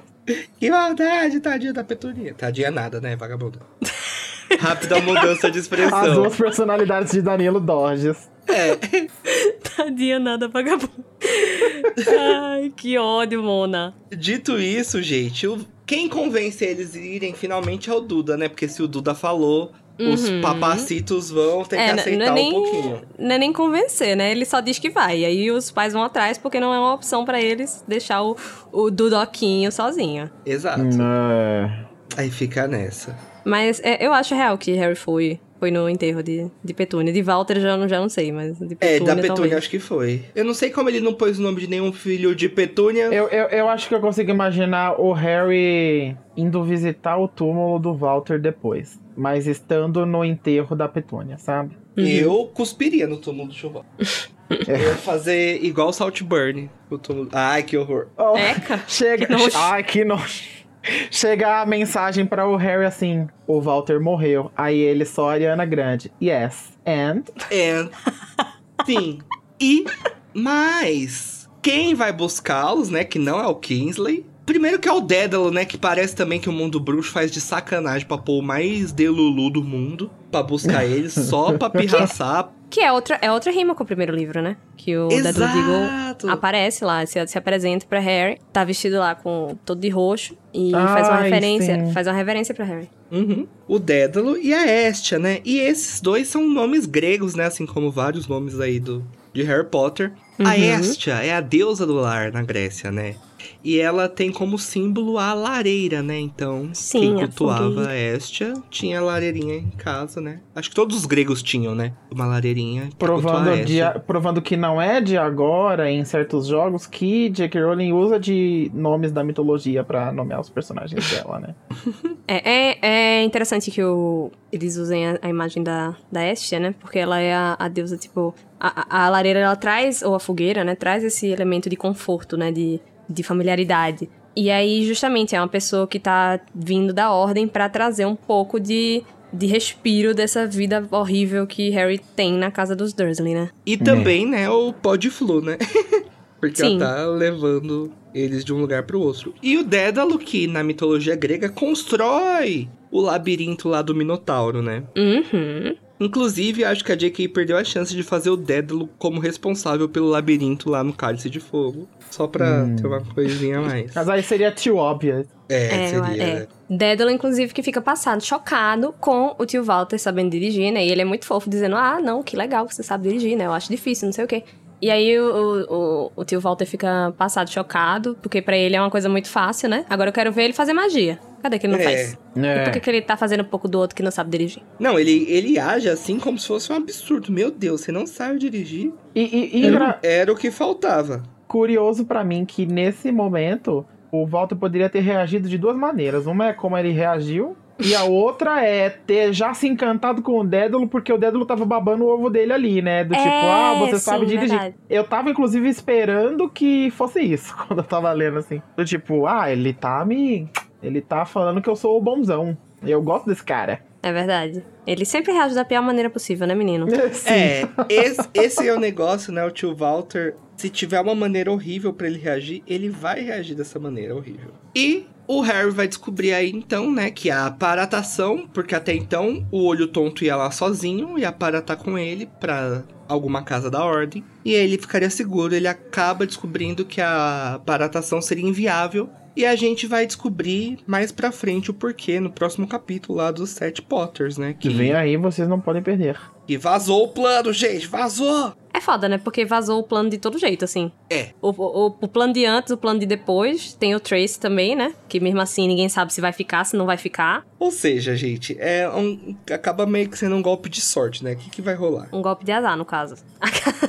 Que maldade, tadinha da Petunia. Tadinha nada, né, vagabunda? Rápida mudança de expressão. As duas personalidades de Danilo Dorges. É. Tadinha nada, vagabunda. Ai, que ódio, Mona. Dito isso, gente, quem convence eles a irem finalmente é o Duda, né? Porque se o Duda falou, Uhum. Os papacitos vão ter é, que aceitar é nem, um pouquinho. Não é nem convencer, né? Ele só diz que vai. E aí os pais vão atrás porque não é uma opção para eles deixar o, o Dudoquinho sozinho. Exato. É. Aí fica nessa. Mas é, eu acho real que Harry foi. Foi no enterro de, de Petúnia. De Walter já não, já não sei, mas de Petúnia É, da Petúnia talvez. acho que foi. Eu não sei como ele não pôs o nome de nenhum filho de Petúnia. Eu, eu, eu acho que eu consigo imaginar o Harry indo visitar o túmulo do Walter depois mas estando no enterro da Petúnia, sabe? Uhum. Eu cuspiria no túmulo do Chuval. Eu ia fazer igual o Saltburn. O túmulo... Ai, que horror. Oh, Eca, chega. Que. Ai, que nojo. Chega a mensagem para o Harry assim: o Walter morreu. Aí ele só Ariana Grande. Yes. And? And. Sim. E mais. Quem vai buscá-los, né? Que não é o Kingsley Primeiro que é o Dédalo, né? Que parece também que o mundo bruxo faz de sacanagem pra pôr o mais delulu do mundo pra buscar eles, só pra pirraçar. Que é outra, é outra rima com o primeiro livro, né? Que o Dédalo Diggle aparece lá, se, se apresenta pra Harry, tá vestido lá com todo de roxo e Ai, faz uma referência, sim. faz uma reverência pra Harry. Uhum. O Dédalo e a Estia, né? E esses dois são nomes gregos, né? Assim como vários nomes aí do, de Harry Potter. Uhum. A Estia é a deusa do lar na Grécia, né? E ela tem como símbolo a lareira, né? Então, Sim, quem cultuava a Estia tinha a lareirinha em casa, né? Acho que todos os gregos tinham, né? Uma lareirinha. Provando, de, provando que não é de agora, em certos jogos, que J.K. Rowling usa de nomes da mitologia para nomear os personagens dela, né? é, é, é, interessante que o, eles usem a, a, imagem da, da Estia, né? Porque ela é a, a deusa, tipo... A, a, lareira, ela traz, ou a fogueira, né? Traz esse elemento de conforto, né? De, de familiaridade. E aí, justamente, é uma pessoa que tá vindo da ordem para trazer um pouco de, de respiro dessa vida horrível que Harry tem na casa dos Dursley, né? E também, é. né, o pó de flu, né? Porque Sim. ela tá levando eles de um lugar para o outro. E o Dédalo, que na mitologia grega constrói o labirinto lá do Minotauro, né? Uhum. Inclusive, acho que a J.K. perdeu a chance de fazer o Dédalo como responsável pelo labirinto lá no Cálice de Fogo. Só pra hum. ter uma coisinha a mais. Mas aí seria too obvious. É, é seria. É. Dédalo, inclusive, que fica passado, chocado com o tio Walter sabendo dirigir, né? E ele é muito fofo, dizendo, ah, não, que legal que você sabe dirigir, né? Eu acho difícil, não sei o quê. E aí o, o, o, tio Walter fica passado, chocado, porque para ele é uma coisa muito fácil, né? Agora eu quero ver ele fazer magia. Cadê que ele não é. faz? É. E por que, que ele tá fazendo um pouco do outro que não sabe dirigir? Não, ele, ele age assim como se fosse um absurdo. Meu Deus, você não sabe dirigir. E, e, e era, era o que faltava. Curioso para mim que nesse momento o Walter poderia ter reagido de duas maneiras. Uma é como ele reagiu e a outra é ter já se encantado com o Dédalo, porque o Dédalo tava babando o ovo dele ali, né? Do tipo, é, tipo, ah, você sim, sabe dirigir. Verdade. Eu tava, inclusive, esperando que fosse isso, quando eu tava lendo, assim. Do tipo, ah, ele tá me. Ele tá falando que eu sou o bonzão. Eu gosto desse cara. É verdade. Ele sempre reage da pior maneira possível, né, menino? É, esse, esse é o negócio, né? O tio Walter, se tiver uma maneira horrível para ele reagir, ele vai reagir dessa maneira horrível. E o Harry vai descobrir aí então, né, que a Para porque até então o olho tonto ia lá sozinho e a Para tá com ele pra alguma casa da ordem. E aí ele ficaria seguro, ele acaba descobrindo que a paratação seria inviável. E a gente vai descobrir mais pra frente o porquê no próximo capítulo lá dos Sete Potters, né? Que vem aí, vocês não podem perder. E vazou o plano, gente, vazou! É foda, né? Porque vazou o plano de todo jeito, assim. É. O, o, o, plano de antes, o plano de depois. Tem o Trace também, né? Que mesmo assim ninguém sabe se vai ficar, se não vai ficar. Ou seja, gente, é um, acaba meio que sendo um golpe de sorte, né? O que, que vai rolar? Um golpe de azar, no caso.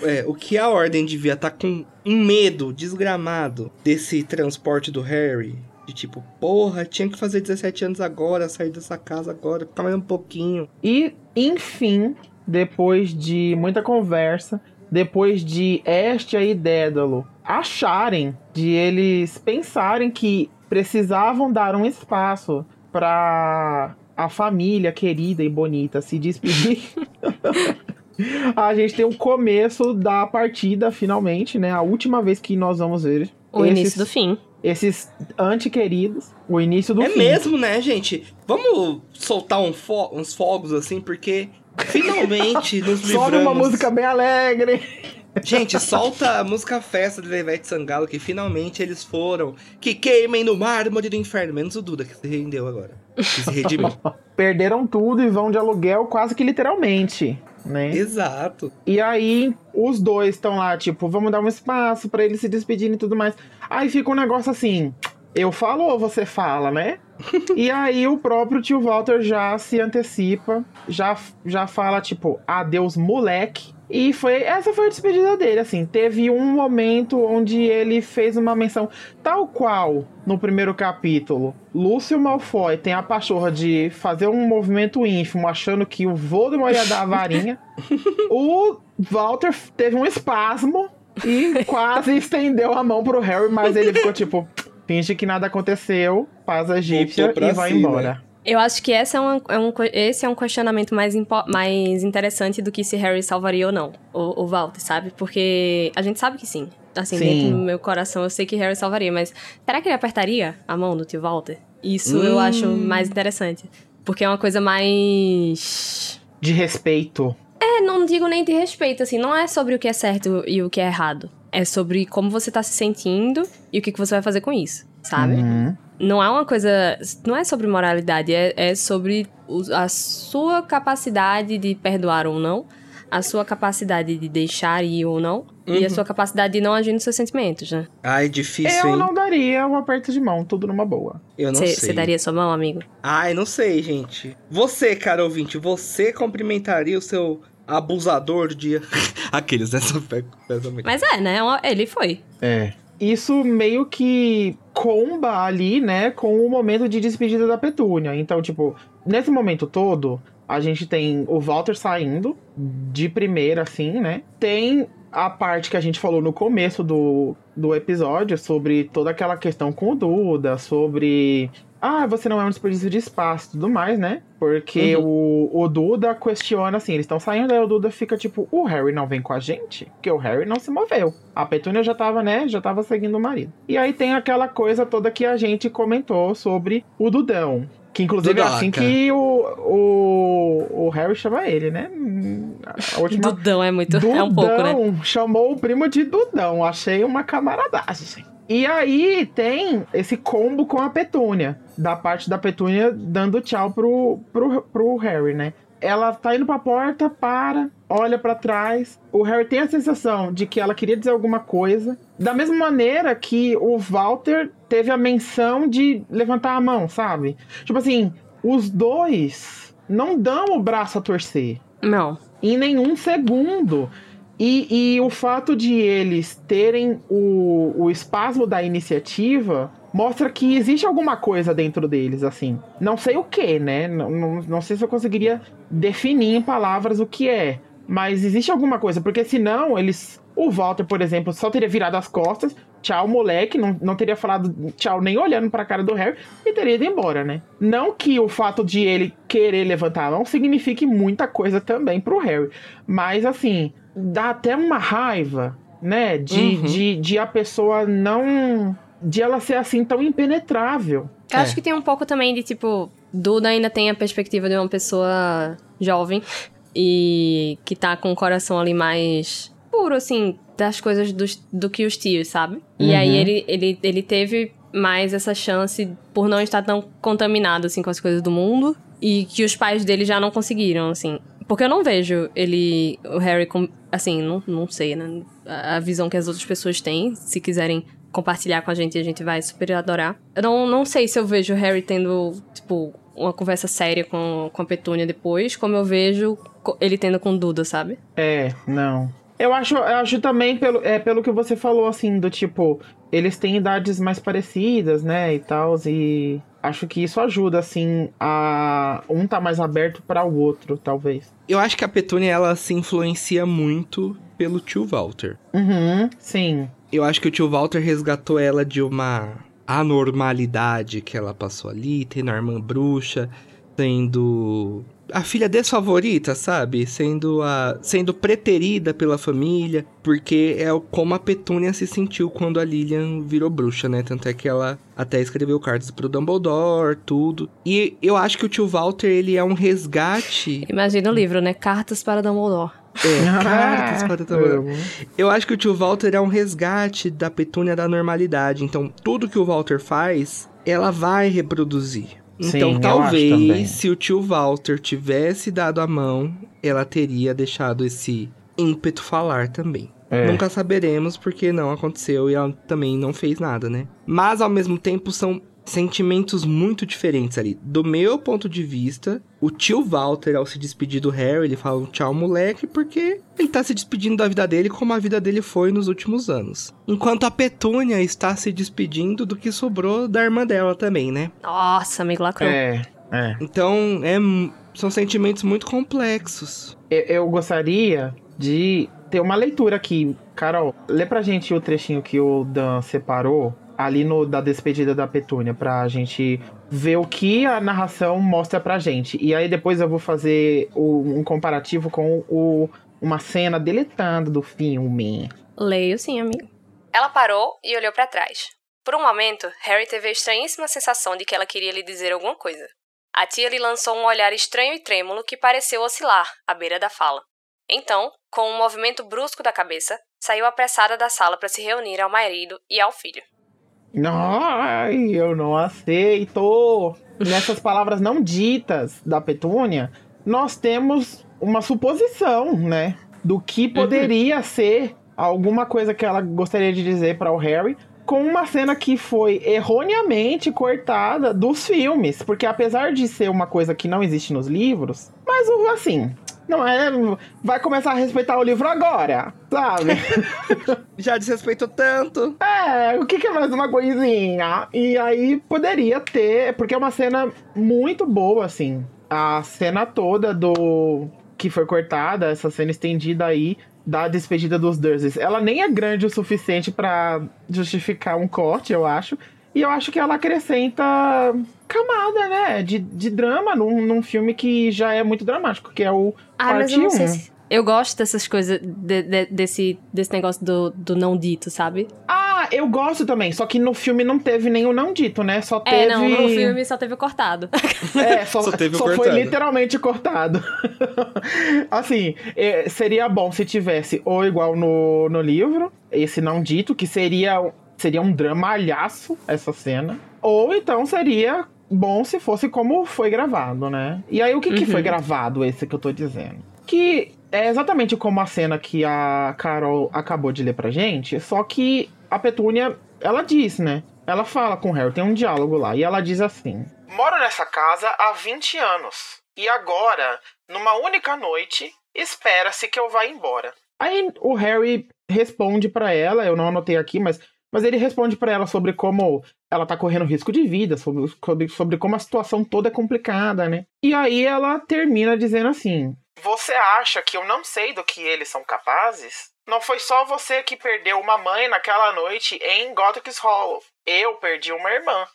é, o que a Ordem devia estar tá com um medo desgramado desse transporte do Harry de tipo, porra, tinha que fazer 17 anos agora, sair dessa casa agora, ficar mais um pouquinho. E, enfim, depois de muita conversa, depois de Estia e Dédalo acharem, de eles pensarem que precisavam dar um espaço para a família querida e bonita se despedir. a gente tem o começo da partida finalmente, né? A última vez que nós vamos ver o esses, início do fim. Esses antiqueridos, o início do é fim. É mesmo, né, gente? Vamos soltar um fo uns fogos assim, porque Finalmente nos livramos. Sobe uma música bem alegre. Gente, solta a música festa de Levete Sangalo, que finalmente eles foram. Que queimem no mármore do inferno. Menos o Duda, que se rendeu agora. Que se redimiu. Perderam tudo e vão de aluguel quase que literalmente. Né? Exato. E aí, os dois estão lá, tipo, vamos dar um espaço para eles se despedirem e tudo mais. Aí fica um negócio assim: eu falo ou você fala, né? E aí o próprio tio Walter já se antecipa, já, já fala, tipo, adeus, moleque. E foi essa foi a despedida dele, assim. Teve um momento onde ele fez uma menção, tal qual no primeiro capítulo. Lúcio Malfoy tem a pachorra de fazer um movimento ínfimo, achando que o Voldemort ia dar a varinha. o Walter teve um espasmo e quase estendeu a mão pro Harry, mas ele ficou tipo finge que nada aconteceu, paz egípcia e vai si, embora. Né? Eu acho que esse é um, é um, esse é um questionamento mais, mais interessante do que se Harry salvaria ou não, o, o Walter, sabe? Porque a gente sabe que sim. Assim, sim. dentro do meu coração eu sei que Harry salvaria, mas será que ele apertaria a mão do tio Walter? Isso hum. eu acho mais interessante. Porque é uma coisa mais. De respeito. É, não digo nem de respeito, assim, não é sobre o que é certo e o que é errado. É sobre como você tá se sentindo e o que, que você vai fazer com isso, sabe? Uhum. Não é uma coisa. Não é sobre moralidade, é, é sobre a sua capacidade de perdoar ou não a sua capacidade de deixar ir ou não. Uhum. E a uhum. sua capacidade de não agir nos seus sentimentos, né? Ah, é difícil, Eu hein? não daria um aperto de mão, tudo numa boa. Eu não cê, sei. Você daria sua mão, amigo? Ai, não sei, gente. Você, cara ouvinte, você cumprimentaria o seu abusador de... Aqueles, né? Mas é, né? Ele foi. É. Isso meio que comba ali, né, com o momento de despedida da Petúnia. Então, tipo, nesse momento todo, a gente tem o Walter saindo de primeira, assim, né? Tem a parte que a gente falou no começo do, do episódio sobre toda aquela questão com o Duda, sobre ah, você não é um desperdício de espaço e tudo mais, né? Porque uhum. o, o Duda questiona assim, eles estão saindo, aí o Duda fica tipo, o Harry não vem com a gente? Porque o Harry não se moveu. A Petúnia já tava, né? Já tava seguindo o marido. E aí tem aquela coisa toda que a gente comentou sobre o Dudão. Que inclusive é assim que o, o, o Harry chama ele, né? A última... Dudão é muito. Dudão é um pouco, né? chamou o primo de Dudão. Achei uma camaradagem. E aí tem esse combo com a Petúnia. Da parte da Petúnia dando tchau pro, pro, pro Harry, né? Ela tá indo pra porta, para, olha para trás. O Harry tem a sensação de que ela queria dizer alguma coisa. Da mesma maneira que o Walter teve a menção de levantar a mão, sabe? Tipo assim, os dois não dão o braço a torcer. Não. Em nenhum segundo. E, e o fato de eles terem o, o espasmo da iniciativa mostra que existe alguma coisa dentro deles, assim. Não sei o que, né? Não, não, não sei se eu conseguiria definir em palavras o que é. Mas existe alguma coisa, porque senão eles. O Walter, por exemplo, só teria virado as costas, tchau, moleque, não, não teria falado tchau nem olhando pra cara do Harry e teria ido embora, né? Não que o fato de ele querer levantar a mão signifique muita coisa também pro Harry. Mas assim, dá até uma raiva, né? De, uhum. de, de a pessoa não. De ela ser assim tão impenetrável. Eu é. acho que tem um pouco também de tipo. Duda ainda tem a perspectiva de uma pessoa jovem e que tá com o coração ali mais puro, assim, das coisas do, do que os tios, sabe? E uhum. aí ele, ele, ele teve mais essa chance por não estar tão contaminado, assim, com as coisas do mundo e que os pais dele já não conseguiram, assim. Porque eu não vejo ele, o Harry, com, assim, não, não sei, né? A, visão que as outras pessoas têm, se quiserem compartilhar com a gente, a gente vai super adorar. Eu não, não sei se eu vejo o Harry tendo, tipo, uma conversa séria com, com a Petúnia depois, como eu vejo ele tendo com Duda, sabe? É, não. Eu acho, eu acho também pelo, é, pelo que você falou, assim, do tipo, eles têm idades mais parecidas, né, e tal, e acho que isso ajuda, assim, a um tá mais aberto para o outro, talvez. Eu acho que a Petúnia, ela se influencia muito pelo tio Walter. Uhum, sim. Eu acho que o tio Walter resgatou ela de uma anormalidade que ela passou ali, tendo a irmã bruxa, sendo a filha desfavorita, sabe? Sendo a sendo preterida pela família, porque é como a Petúnia se sentiu quando a Lilian virou bruxa, né? Tanto é que ela até escreveu cartas pro Dumbledore, tudo. E eu acho que o tio Walter, ele é um resgate. Imagina o livro, né? Cartas para Dumbledore. É, cartas para Dumbledore. Eu acho que o tio Walter é um resgate da Petúnia da normalidade. Então, tudo que o Walter faz, ela vai reproduzir. Então, Sim, talvez, se o tio Walter tivesse dado a mão, ela teria deixado esse ímpeto falar também. É. Nunca saberemos porque não aconteceu e ela também não fez nada, né? Mas ao mesmo tempo são sentimentos muito diferentes ali. Do meu ponto de vista, o tio Walter, ao se despedir do Harry, ele fala um tchau, moleque, porque ele tá se despedindo da vida dele como a vida dele foi nos últimos anos. Enquanto a Petúnia está se despedindo do que sobrou da irmã dela também, né? Nossa, amigo lacrou. É, é. Então, é, são sentimentos muito complexos. Eu, eu gostaria de ter uma leitura aqui. Carol, lê pra gente o trechinho que o Dan separou ali no da despedida da Petúnia pra gente ver o que a narração mostra pra gente. E aí depois eu vou fazer o, um comparativo com o, uma cena deletando do filme. Leio sim, amigo. Ela parou e olhou para trás. Por um momento, Harry teve a estranhíssima sensação de que ela queria lhe dizer alguma coisa. A tia lhe lançou um olhar estranho e trêmulo que pareceu oscilar, à beira da fala. Então, com um movimento brusco da cabeça, saiu apressada da sala para se reunir ao marido e ao filho. Ai, eu não aceito. Nessas palavras não ditas da Petúnia, nós temos uma suposição, né? Do que poderia uhum. ser alguma coisa que ela gostaria de dizer para o Harry, com uma cena que foi erroneamente cortada dos filmes, porque apesar de ser uma coisa que não existe nos livros, mas assim, não é. Vai começar a respeitar o livro agora, sabe? Já desrespeitou tanto. É, o que, que é mais uma coisinha? E aí poderia ter, porque é uma cena muito boa, assim. A cena toda do. que foi cortada, essa cena estendida aí, da despedida dos Dursleys. Ela nem é grande o suficiente para justificar um corte, eu acho. E eu acho que ela acrescenta camada, né? De, de drama num, num filme que já é muito dramático, que é o ah, parte 1. Se... Eu gosto dessas coisas, de, de, desse, desse negócio do, do não dito, sabe? Ah, eu gosto também. Só que no filme não teve nenhum não dito, né? Só teve. É, não, no filme só teve cortado. É, só, só, teve só cortado. foi literalmente cortado. assim, é, seria bom se tivesse ou igual no, no livro, esse não dito, que seria, seria um dramalhaço essa cena. Ou então seria bom se fosse como foi gravado, né? E aí, o que, uhum. que foi uhum. gravado, esse que eu tô dizendo? Que é exatamente como a cena que a Carol acabou de ler pra gente, só que a Petúnia, ela diz, né? Ela fala com o Harry, tem um diálogo lá, e ela diz assim: Moro nessa casa há 20 anos, e agora, numa única noite, espera-se que eu vá embora. Aí o Harry responde para ela, eu não anotei aqui, mas mas ele responde para ela sobre como ela tá correndo risco de vida, sobre, sobre, sobre como a situação toda é complicada, né? E aí ela termina dizendo assim: Você acha que eu não sei do que eles são capazes? Não foi só você que perdeu uma mãe naquela noite em Gothic Hollow. Eu perdi uma irmã.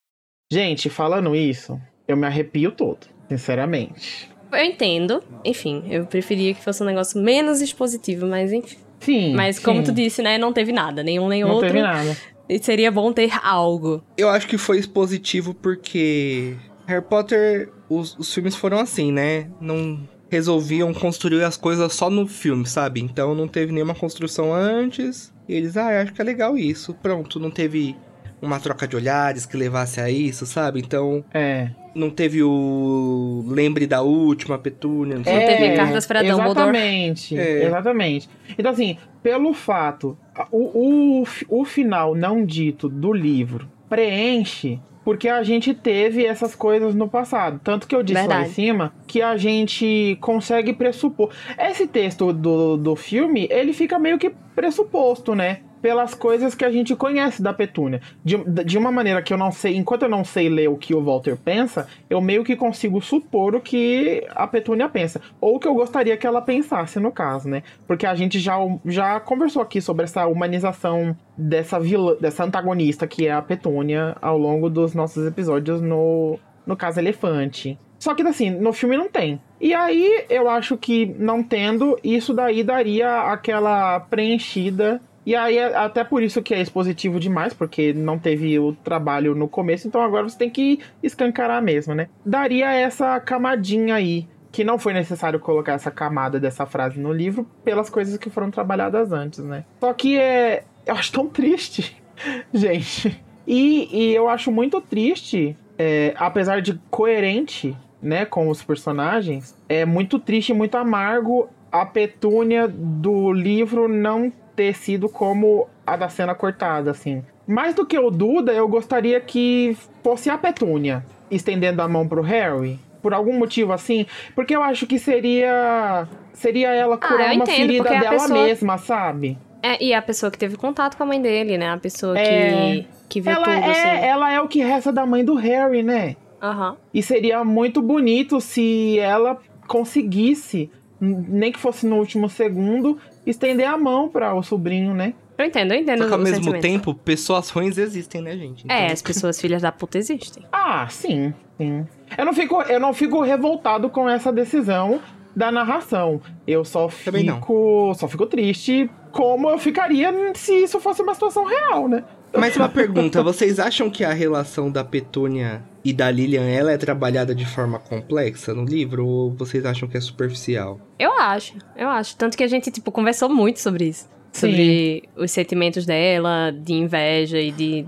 Gente, falando isso, eu me arrepio todo, sinceramente. Eu entendo. Enfim, eu preferia que fosse um negócio menos expositivo, mas enfim. Sim. Mas como sim. tu disse, né, não teve nada, nenhum nem não outro. Não teve nada. E seria bom ter algo. Eu acho que foi positivo porque Harry Potter, os, os filmes foram assim, né? Não resolviam construir as coisas só no filme, sabe? Então não teve nenhuma construção antes. E eles, ah, acho que é legal isso. Pronto, não teve uma troca de olhares que levasse a isso, sabe? Então. É. Não teve o lembre da última Petúnia. Não, não é, teve cartas para Dumbledore. Exatamente, é. exatamente. Então assim, pelo fato, o, o, o final não dito do livro preenche porque a gente teve essas coisas no passado. Tanto que eu disse Verdade. lá em cima que a gente consegue pressupor. Esse texto do, do filme, ele fica meio que pressuposto, né? Pelas coisas que a gente conhece da Petúnia. De, de uma maneira que eu não sei, enquanto eu não sei ler o que o Walter pensa, eu meio que consigo supor o que a Petúnia pensa. Ou o que eu gostaria que ela pensasse, no caso, né? Porque a gente já, já conversou aqui sobre essa humanização dessa vilã, dessa antagonista que é a Petúnia ao longo dos nossos episódios no, no caso Elefante. Só que assim, no filme não tem. E aí eu acho que não tendo, isso daí daria aquela preenchida e aí, é até por isso que é expositivo demais, porque não teve o trabalho no começo, então agora você tem que escancarar mesmo, né? Daria essa camadinha aí, que não foi necessário colocar essa camada dessa frase no livro, pelas coisas que foram trabalhadas antes, né? Só que é. Eu acho tão triste, gente. E, e eu acho muito triste, é, apesar de coerente, né, com os personagens, é muito triste muito amargo a petúnia do livro não ter sido como a da cena cortada, assim. Mais do que o Duda, eu gostaria que fosse a Petúnia estendendo a mão pro Harry. Por algum motivo assim. Porque eu acho que seria. Seria ela ah, curar ah, uma ferida dela pessoa... mesma, sabe? É, e a pessoa que teve contato com a mãe dele, né? A pessoa é... que, que viu ela tudo, é, assim. Ela é o que resta da mãe do Harry, né? Uhum. E seria muito bonito se ela conseguisse, nem que fosse no último segundo, estender a mão para o sobrinho, né? Eu entendo, eu entendo. Só que ao mesmo sentimento. tempo, pessoas ruins existem, né, gente? Então... É, as pessoas filhas da puta existem. Ah, sim, sim. Eu não fico, eu não fico revoltado com essa decisão da narração. Eu só fico, só fico triste como eu ficaria se isso fosse uma situação real, né? Mais uma pergunta, vocês acham que a relação da Petúnia e da Lilian, ela é trabalhada de forma complexa no livro ou vocês acham que é superficial? Eu acho, eu acho. Tanto que a gente, tipo, conversou muito sobre isso. Sim. Sobre os sentimentos dela, de inveja e de,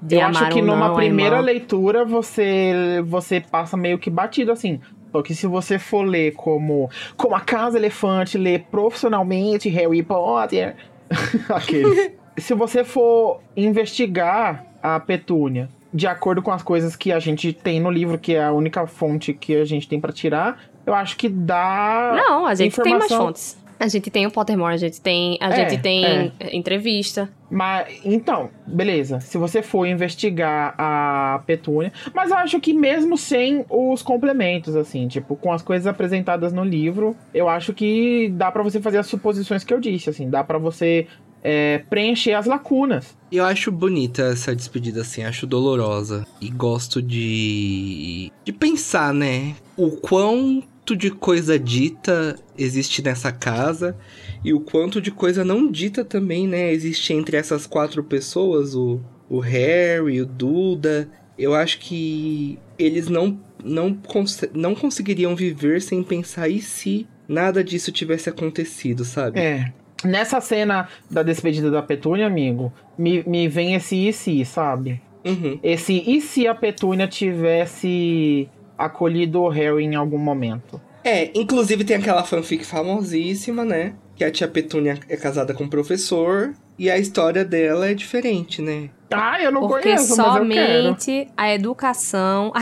de eu amar acho que numa primeira leitura você você passa meio que batido assim. Só que se você for ler como, como a Casa Elefante, ler profissionalmente Harry Potter, aquele. Se você for investigar a Petúnia de acordo com as coisas que a gente tem no livro, que é a única fonte que a gente tem para tirar, eu acho que dá. Não, a gente informação... tem mais fontes. A gente tem o Pottermore, a gente tem, a é, gente tem é. entrevista. Mas, então, beleza. Se você for investigar a Petúnia. Mas eu acho que mesmo sem os complementos, assim, tipo, com as coisas apresentadas no livro, eu acho que dá para você fazer as suposições que eu disse, assim. Dá para você é, preencher as lacunas. Eu acho bonita essa despedida, assim, acho dolorosa. E gosto de. de pensar, né? O quanto de coisa dita existe nessa casa e o quanto de coisa não dita também, né, existe entre essas quatro pessoas, o, o Harry, o Duda. Eu acho que eles não, não, cons não conseguiriam viver sem pensar e se nada disso tivesse acontecido, sabe? É. Nessa cena da despedida da Petúnia, amigo, me, me vem esse e se, sabe? Uhum. Esse e se a Petúnia tivesse acolhido o Harry em algum momento. É, inclusive tem aquela fanfic famosíssima, né? Que a tia Petúnia é casada com um professor e a história dela é diferente, né? Ah, eu não Porque conheço, somente a educação.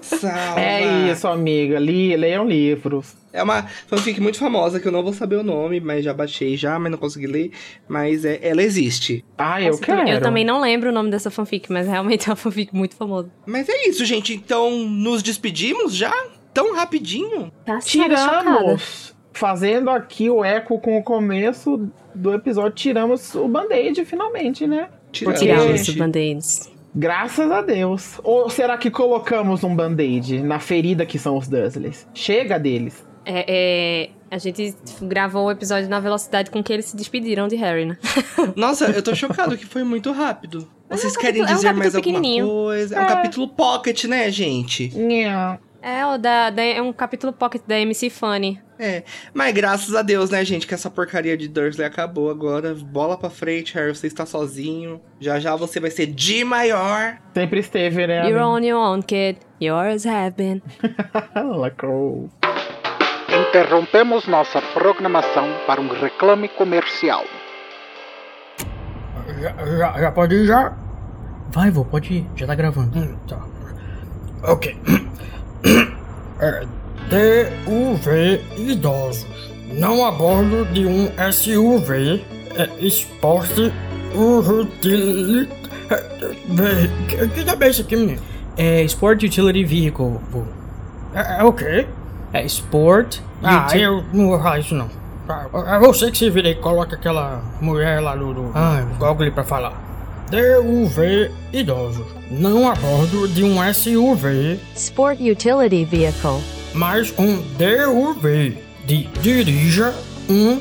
Salva. É isso, amiga. Li, leiam livros. É uma fanfic muito famosa que eu não vou saber o nome, mas já baixei já, mas não consegui ler. Mas é, ela existe. Ah, eu quero. Eu também não lembro o nome dessa fanfic, mas realmente é uma fanfic muito famosa. Mas é isso, gente. Então, nos despedimos já? Tão rapidinho? Tá Tiramos. Fazendo aqui o eco com o começo do episódio, tiramos o band-aid finalmente, né? Tiramos, tiramos os band-aids. Graças a Deus. Ou será que colocamos um band-aid na ferida que são os Dursleys? Chega deles. É, é, a gente gravou o episódio na velocidade com que eles se despediram de Harry, né? Nossa, eu tô chocado que foi muito rápido. Vocês é um querem dizer é um mais alguma coisa? É. é um capítulo pocket, né, gente? É, o da, da, é um capítulo pocket da MC Funny. É, mas graças a Deus, né, gente, que essa porcaria de Dursley acabou agora. Bola pra frente, Harry, você está sozinho. Já já você vai ser de maior. Sempre esteve, né? You're on your own, kid. Yours have been. Lacrou. Interrompemos nossa programação para um reclame comercial. Já, já, já pode ir, já? Vai, vô, pode ir. Já tá gravando. Hum, tá. Ok. É DUV idosos. Não a bordo de um SUV. É esporte utility. É, que diabo é isso aqui, menino? É Sport Utility Vehicle. É, é o quê? É Sport. Ah, uti... eu não vou falar isso não. É você que se vira e coloca aquela mulher lá no, no ah, Google pra falar. DUV idosos, não a bordo de um SUV Sport Utility Vehicle, mas um DUV de dirija um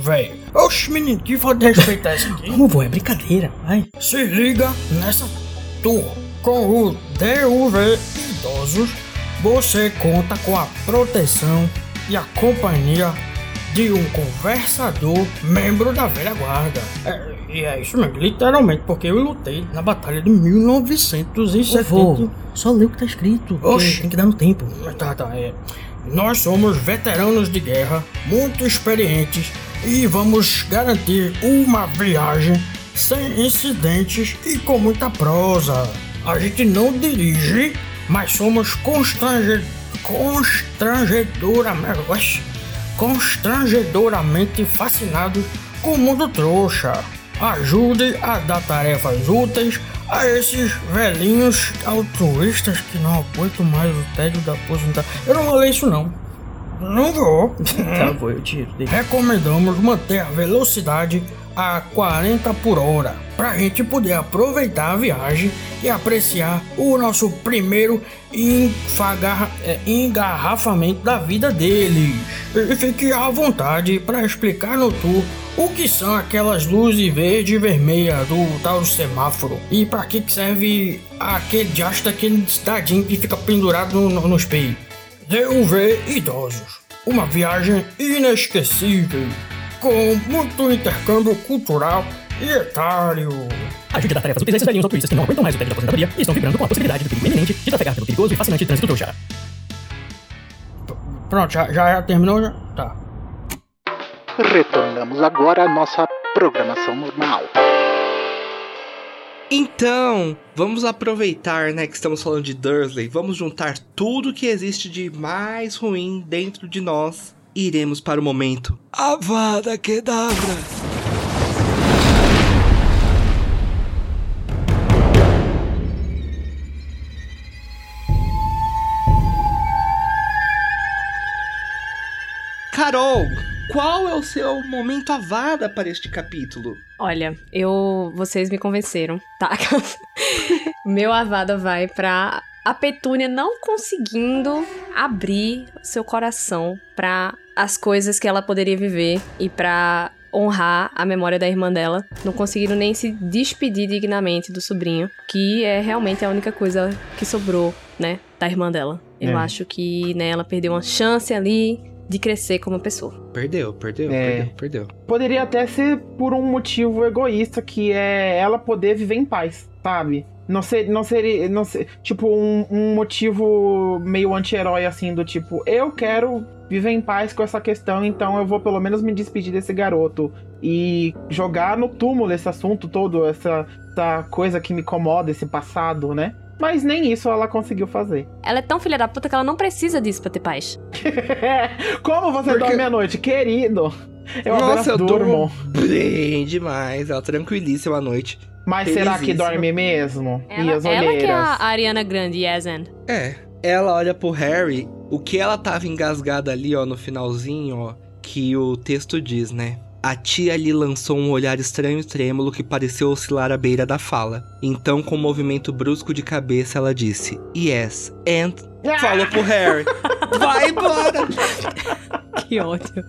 velho. Oxe, menino, que vou respeitar isso aqui. Como vou? É brincadeira, vai. Se liga nessa tour. Com o DUV idosos, você conta com a proteção e a companhia de um conversador membro da velha guarda. É, e é isso mesmo, literalmente, porque eu lutei na batalha de 1970. Ô, só lê o que tá escrito. Oxe. Tem que dar no tempo. Tá, tá, é. Nós somos veteranos de guerra, muito experientes, e vamos garantir uma viagem sem incidentes e com muita prosa. A gente não dirige, mas somos constrange... constrangedoramente constrangedoramente fascinado com o mundo trouxa. Ajude a dar tarefas úteis a esses velhinhos altruístas que não aguentam mais o tédio da aposentadoria. Eu não vou ler isso não. Não vou. tá bom, eu tiro. Recomendamos manter a velocidade a 40 por hora, para a gente poder aproveitar a viagem e apreciar o nosso primeiro é, engarrafamento da vida deles. E fique à vontade para explicar no tour o que são aquelas luzes verde e vermelha do tal semáforo e para que serve aquele diacho daquele dadinho que fica pendurado no, no, nos peitos. DUV Idosos, uma viagem inesquecível com muito intercâmbio cultural e etário. Ajude a dar tarefas úteis a esses velhinhos altruístas que não aguentam mais o tédio da aposentadoria e estão vibrando com a possibilidade do perigo iminente de trafegar pelo perigoso e fascinante trânsito trouxa. Pronto, já, já, já terminou? Já? Tá. Retornamos agora à nossa programação normal. Então, vamos aproveitar, né, que estamos falando de Dursley, vamos juntar tudo que existe de mais ruim dentro de nós iremos para o momento Avada Kedavra. Carol, qual é o seu momento avada para este capítulo? Olha, eu. Vocês me convenceram, tá? Meu avada vai pra a Petúnia não conseguindo abrir seu coração para as coisas que ela poderia viver e para honrar a memória da irmã dela, não conseguiram nem se despedir dignamente do sobrinho, que é realmente a única coisa que sobrou, né, da irmã dela. Eu é. acho que, né, ela perdeu uma chance ali de crescer como pessoa. Perdeu, perdeu, é. perdeu, perdeu. Poderia até ser por um motivo egoísta, que é ela poder viver em paz, sabe? Não, ser, não seria. Não ser, tipo, um, um motivo meio anti-herói, assim, do tipo, eu quero viver em paz com essa questão, então eu vou pelo menos me despedir desse garoto. E jogar no túmulo esse assunto todo, essa, essa coisa que me incomoda, esse passado, né? Mas nem isso ela conseguiu fazer. Ela é tão filha da puta que ela não precisa disso pra ter paz. Como você Porque... dorme à noite, querido? Eu Nossa, eu durmo bem demais. Ela tranquilíssima à noite. Mas será que dorme mesmo? Ela, e as olheiras? Ela que é a Ariana Grande, yes and. É. Ela olha pro Harry, o que ela tava engasgada ali, ó, no finalzinho, ó, que o texto diz, né? A tia lhe lançou um olhar estranho e trêmulo que pareceu oscilar à beira da fala. Então, com um movimento brusco de cabeça, ela disse: Yes, and. Falou pro Harry: Vai embora! que ódio.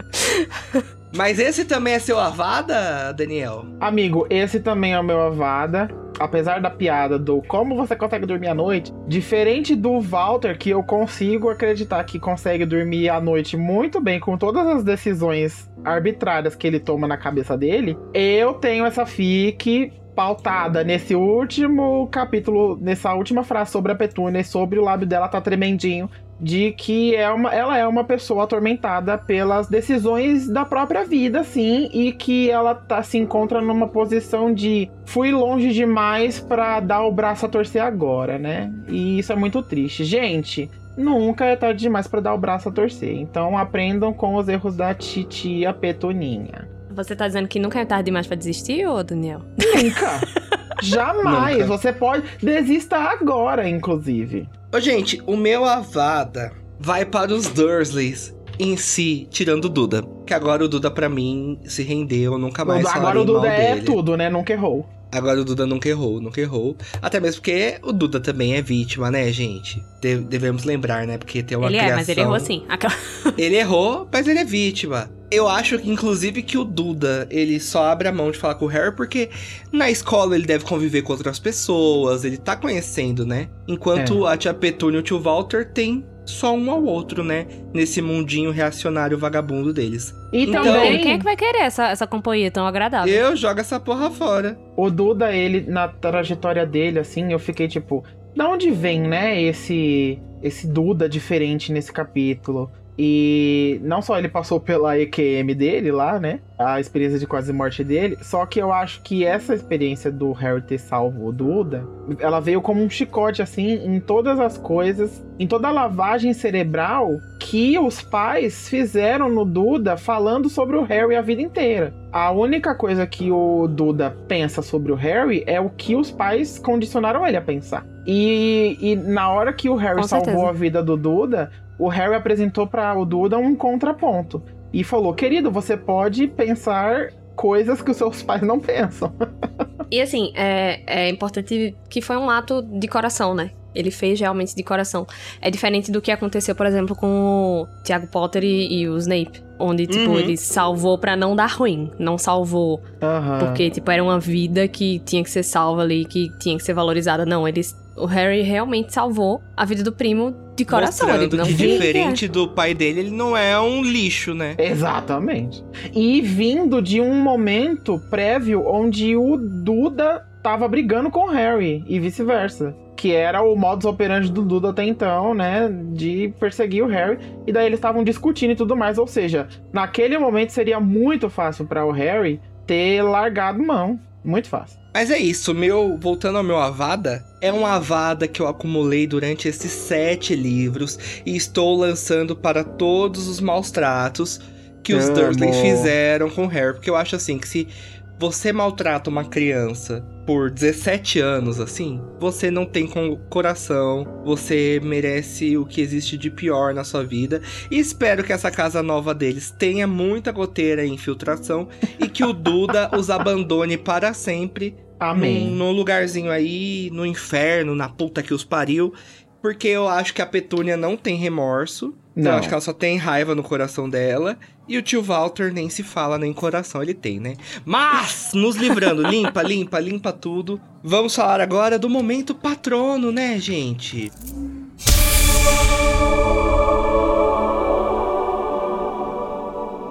Mas esse também é seu Avada, Daniel? Amigo, esse também é o meu Avada. Apesar da piada do como você consegue dormir à noite, diferente do Walter, que eu consigo acreditar que consegue dormir à noite muito bem com todas as decisões arbitrárias que ele toma na cabeça dele, eu tenho essa fique pautada nesse último capítulo, nessa última frase sobre a Petúnia e sobre o lábio dela tá tremendinho de que é uma, ela é uma pessoa atormentada pelas decisões da própria vida, sim, e que ela tá, se encontra numa posição de fui longe demais para dar o braço a torcer agora, né? E isso é muito triste. Gente, nunca é tarde demais para dar o braço a torcer. Então aprendam com os erros da titia Petoninha. Você tá dizendo que nunca é tarde demais para desistir, ô Daniel? Nunca. Jamais. Nunca. Você pode desista agora, inclusive. Ô, gente, o meu Avada vai para os Dursleys em si, tirando o Duda. Que agora o Duda, para mim, se rendeu, nunca mais Agora o Duda é dele. tudo, né? Nunca errou. Agora o Duda nunca errou, nunca errou. Até mesmo porque o Duda também é vítima, né, gente? De devemos lembrar, né? Porque tem uma ele criação... é, mas ele errou sim. ele errou, mas ele é vítima. Eu acho, inclusive, que o Duda, ele só abre a mão de falar com o Harry porque na escola ele deve conviver com outras pessoas, ele tá conhecendo, né? Enquanto é. a tia Petúnia e o tio Walter tem só um ao outro, né? Nesse mundinho reacionário vagabundo deles. E então, também... Quem é que vai querer essa, essa companhia tão agradável? Eu jogo essa porra fora. O Duda, ele, na trajetória dele, assim, eu fiquei tipo... Da onde vem, né, esse, esse Duda diferente nesse capítulo? E não só ele passou pela EQM dele lá, né? A experiência de quase morte dele. Só que eu acho que essa experiência do Harry ter salvo o Duda, ela veio como um chicote, assim, em todas as coisas, em toda a lavagem cerebral que os pais fizeram no Duda falando sobre o Harry a vida inteira. A única coisa que o Duda pensa sobre o Harry é o que os pais condicionaram ele a pensar. E, e na hora que o Harry Com salvou certeza. a vida do Duda, o Harry apresentou para o Duda um contraponto e falou: "Querido, você pode pensar coisas que os seus pais não pensam". e assim, é, é importante que foi um ato de coração, né? Ele fez realmente de coração. É diferente do que aconteceu, por exemplo, com o Tiago Potter e, e, o Snape. Onde, tipo, uhum. ele salvou para não dar ruim. Não salvou uhum. porque, tipo, era uma vida que tinha que ser salva ali, que tinha que ser valorizada. Não, eles o Harry realmente salvou a vida do primo de coração. Mostrando ele não que diferente do pai dele, ele não é um lixo, né? Exatamente. E vindo de um momento prévio onde o Duda tava brigando com o Harry e vice-versa. Que era o modus operandi do Duda até então, né? De perseguir o Harry. E daí eles estavam discutindo e tudo mais. Ou seja, naquele momento seria muito fácil para o Harry ter largado mão. Muito fácil. Mas é isso, meu, voltando ao meu Avada, é um Avada que eu acumulei durante esses sete livros e estou lançando para todos os maus tratos que os Dursley fizeram com o Harry. Porque eu acho assim que se você maltrata uma criança por 17 anos, assim, você não tem coração, você merece o que existe de pior na sua vida. E espero que essa casa nova deles tenha muita goteira e infiltração e que o Duda os abandone para sempre. Amém. Num, num lugarzinho aí, no inferno, na puta que os pariu. Porque eu acho que a Petúnia não tem remorso. Não. Eu acho que ela só tem raiva no coração dela. E o tio Walter nem se fala, nem coração ele tem, né? Mas, nos livrando, limpa, limpa, limpa tudo. Vamos falar agora do momento patrono, né, gente?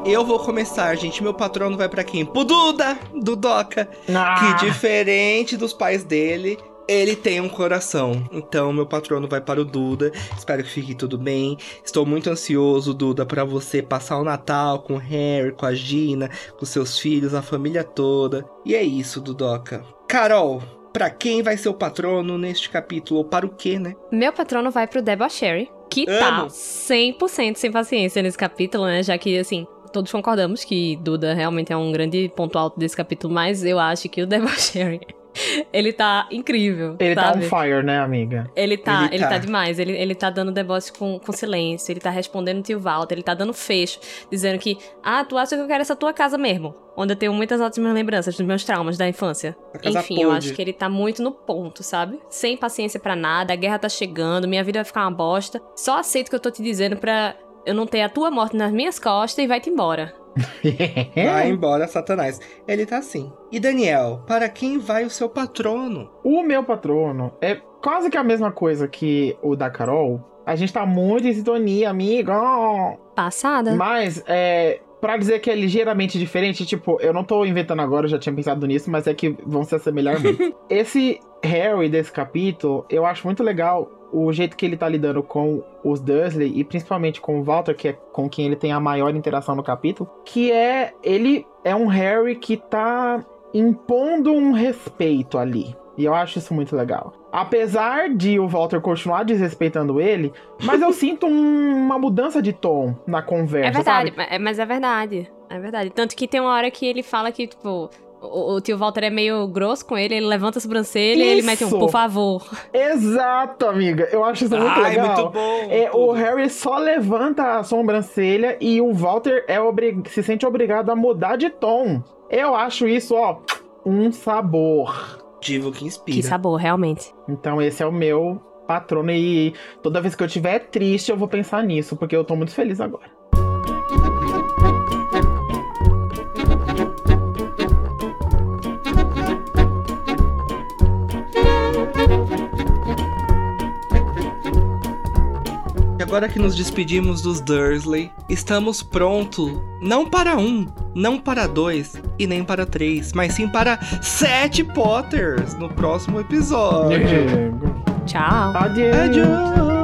Eu vou começar, gente. Meu patrono vai para quem? Pro Duda, Dudoca. Ah. Que diferente dos pais dele, ele tem um coração. Então, meu patrono vai para o Duda. Espero que fique tudo bem. Estou muito ansioso, Duda, para você passar o Natal com o Harry, com a Gina, com seus filhos, a família toda. E é isso, Dudoca. Carol, para quem vai ser o patrono neste capítulo? Ou para o quê, né? Meu patrono vai pro Debochery, que tá Amo. tá 100% sem paciência nesse capítulo, né? Já que, assim, todos concordamos que Duda realmente é um grande ponto alto desse capítulo, mas eu acho que o Debochery ele tá incrível. Ele sabe? tá on fire, né, amiga? Ele tá, ele, ele tá. tá. demais. Ele, ele tá dando deboche com, com silêncio, ele tá respondendo tio Walter, ele tá dando fecho, dizendo que, ah, tu acha que eu quero essa tua casa mesmo? Onde eu tenho muitas ótimas lembranças dos meus traumas da infância. Enfim, pode. eu acho que ele tá muito no ponto, sabe? Sem paciência para nada, a guerra tá chegando, minha vida vai ficar uma bosta. Só aceito o que eu tô te dizendo pra eu não ter a tua morte nas minhas costas e vai-te embora. Vai embora, Satanás. Ele tá assim. E Daniel, para quem vai o seu patrono? O meu patrono é quase que a mesma coisa que o da Carol. A gente tá muito em sintonia, amigo. Passada. Mas, é, Pra dizer que é ligeiramente diferente, tipo, eu não tô inventando agora, eu já tinha pensado nisso, mas é que vão se assemelhar muito. Esse Harry desse capítulo, eu acho muito legal o jeito que ele tá lidando com os Dursley e principalmente com o Walter, que é com quem ele tem a maior interação no capítulo, que é ele é um Harry que tá impondo um respeito ali. E eu acho isso muito legal. Apesar de o Walter continuar desrespeitando ele, mas eu sinto um, uma mudança de tom na conversa. É verdade, sabe? mas é verdade. É verdade. Tanto que tem uma hora que ele fala que, tipo, o, o, tio Walter é meio grosso com ele, ele levanta a sobrancelha isso. e ele mete um por favor. Exato, amiga. Eu acho isso muito Ai, legal. Muito bom. É, o Harry só levanta a sobrancelha e o Walter é obrig... se sente obrigado a mudar de tom. Eu acho isso, ó, um sabor. Divo que inspira. Que sabor, realmente. Então esse é o meu patrono e toda vez que eu estiver triste eu vou pensar nisso, porque eu tô muito feliz agora. agora que nos despedimos dos Dursley, estamos pronto não para um, não para dois e nem para três, mas sim para sete Potters no próximo episódio. Tchau. Adeus.